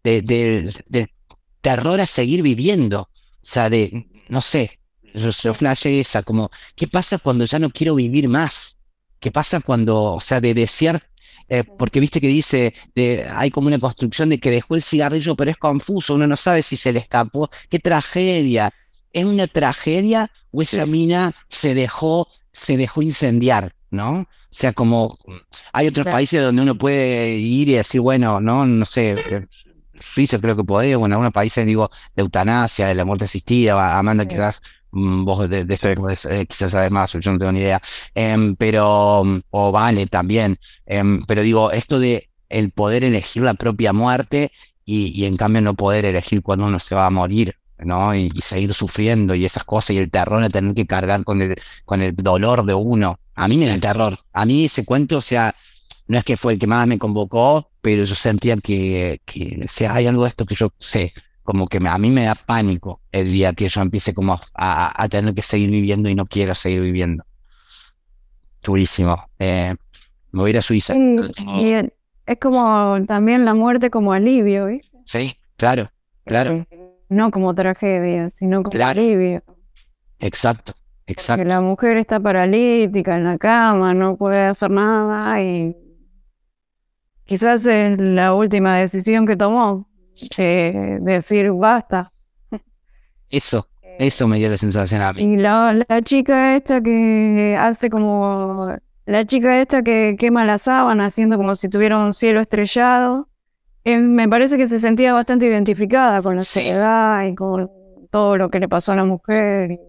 de, terror a seguir viviendo. O sea, de, no sé, yo, yo esa, como, ¿qué pasa cuando ya no quiero vivir más? ¿Qué pasa cuando, o sea, de desear, eh, porque viste que dice, de, hay como una construcción de que dejó el cigarrillo, pero es confuso, uno no sabe si se le escapó. ¡Qué tragedia! ¿Es una tragedia o esa mina se dejó, se dejó incendiar, ¿no? O sea, como hay otros países donde uno puede ir y decir, bueno, no, no sé, Suiza creo que podría, o en algunos países digo de eutanasia, de la muerte asistida, Amanda quizás mm, vos de, esto eh, quizás saber más, yo no tengo ni idea, em, pero, o vale también, em, pero digo, esto de el poder elegir la propia muerte y, en cambio no poder elegir cuando uno se va a morir, ¿no? Y, seguir sufriendo y esas cosas y el terror de tener que cargar con el, con el dolor de uno. A mí me da el terror. A mí ese cuento, o sea, no es que fue el que más me convocó, pero yo sentía que, que sea, hay algo de esto que yo sé, como que a mí me da pánico el día que yo empiece como a, tener que seguir viviendo y no quiero seguir viviendo. Durísimo. Eh, me voy a ir a Suiza. es como también la muerte como alivio, ¿viste? Sí, claro, claro. Eh, no como tragedia, sino como alivio. Exacto, exacto. La mujer está paralítica en la cama, no puede hacer nada y quizás es la última decisión que tomó, eh, decir basta. Eso, eso me dio la sensación a mí. Y la, la chica esta que hace como, la chica esta que quema la sábana haciendo como si tuviera un cielo estrellado, eh, me parece que se sentía bastante identificada con la sociedad y con todo lo que le pasó a la mujer.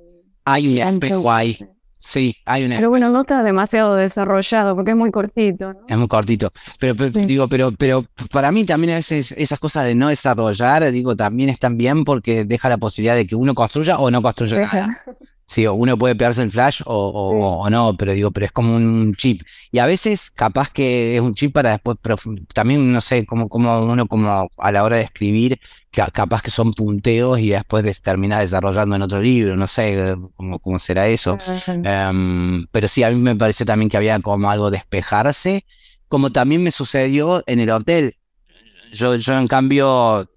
Hay un espejo ahí. Sí, hay una. Pero bueno, no está demasiado desarrollado porque es muy cortito. ¿no? Es muy cortito. Pero, digo, pero, pero para mí también a veces esas cosas de no desarrollar, digo, también están bien porque deja la posibilidad de que uno construya o no construya nada. Sí, uno puede pegarse el flash o, no, pero digo, pero es como un chip. Y a veces capaz que es un chip para después, pero también no sé, como, como uno como a la hora de escribir, capaz que son punteos y después de terminar desarrollando en otro libro, no sé cómo, cómo será eso. Em, pero sí, a mí me pareció también que había como algo despejarse, como también me sucedió en el hotel. Yo, yo en cambio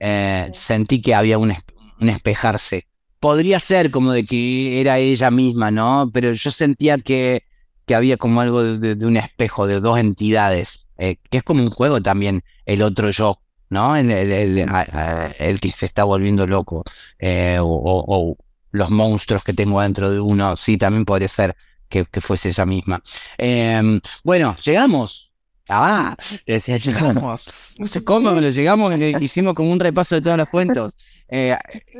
eh, sentí que había un, un espejarse podría ser como de que era ella misma, ¿no? Pero yo sentía que, que había como algo de, un espejo, de dos entidades, eh, que es como un juego también, el otro yo, ¿no? El, el, que se está volviendo loco, eh, o, los monstruos que tengo dentro de uno, sí, también podría ser que, fuese ella misma. Em, bueno, llegamos. Ah, decía, llegamos. No sé cómo, pero llegamos, hicimos como un repaso de todos los cuentos. Eh,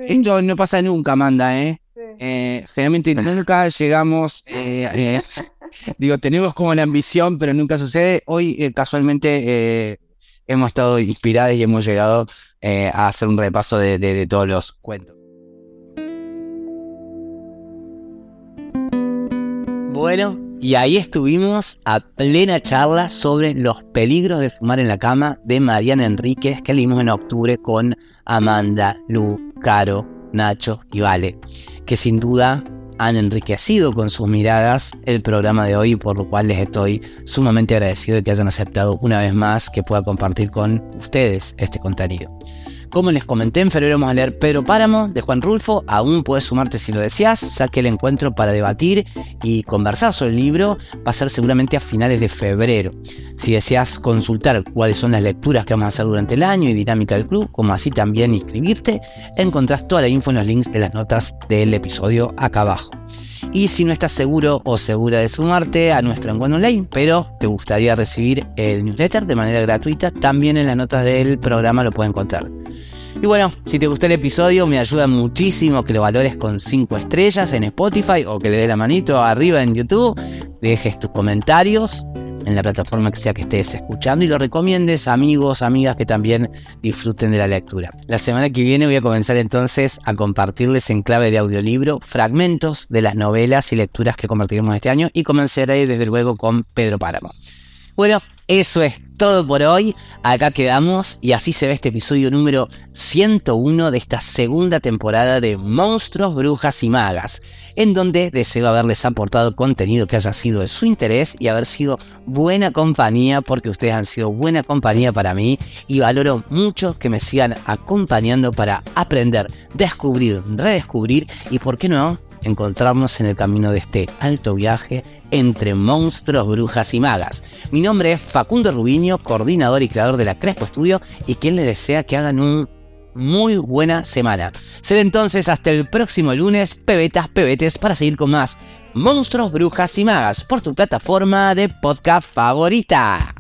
esto no pasa nunca, Amanda, ¿eh? Eh, generalmente nunca llegamos, eh, eh, digo, tenemos como la ambición, pero nunca sucede. Hoy eh, casualmente eh, hemos estado inspirados y hemos llegado eh, a hacer un repaso de, de- de todos los cuentos. Bueno, y ahí estuvimos a plena charla sobre los peligros de fumar en la cama de Mariana Enríquez, que leímos en octubre con Amanda, Lu, Caro, Nacho y Vale, que sin duda han enriquecido con sus miradas el programa de hoy, por lo cual les estoy sumamente agradecido de que hayan aceptado una vez más que pueda compartir con ustedes este contenido. Como les comenté, en febrero vamos a leer Pedro Páramo de Juan Rulfo. Aún puedes sumarte si lo deseas, ya que el encuentro para debatir y conversar sobre el libro va a ser seguramente a finales de febrero. Si deseas consultar cuáles son las lecturas que vamos a hacer durante el año y dinámica del club, como así también inscribirte, encontrás toda la info en los links de las notas del episodio acá abajo. Y si no estás seguro o segura de sumarte a nuestro encuentro online, pero te gustaría recibir el newsletter de manera gratuita, también en las notas del programa lo puedes encontrar. Y bueno, si te gustó el episodio, me ayuda muchísimo que lo valores con 5 estrellas en Spotify o que le des la manito arriba en YouTube, dejes tus comentarios en la plataforma que sea que estés escuchando y lo recomiendes a amigos, amigas que también disfruten de la lectura. La semana que viene voy a comenzar entonces a compartirles en clave de audiolibro fragmentos de las novelas y lecturas que compartiremos este año y comenzaré desde luego con Pedro Páramo. Bueno, eso es todo por hoy. Acá quedamos y así se ve este episodio número 101 de esta segunda temporada de Monstruos, Brujas y Magas, en donde deseo haberles aportado contenido que haya sido de su interés y haber sido buena compañía porque ustedes han sido buena compañía para mí y valoro mucho que me sigan acompañando para aprender, descubrir, redescubrir y, por qué no, encontrarnos en el camino de este alto viaje entre monstruos, brujas y magas. Mi nombre es Facundo Rubiño, coordinador y creador de la Crespo Studio y quien les desea que hagan un muy buena semana. Será entonces hasta el próximo lunes, pebetas, pebetes, para seguir con más monstruos, brujas y magas por tu plataforma de podcast favorita.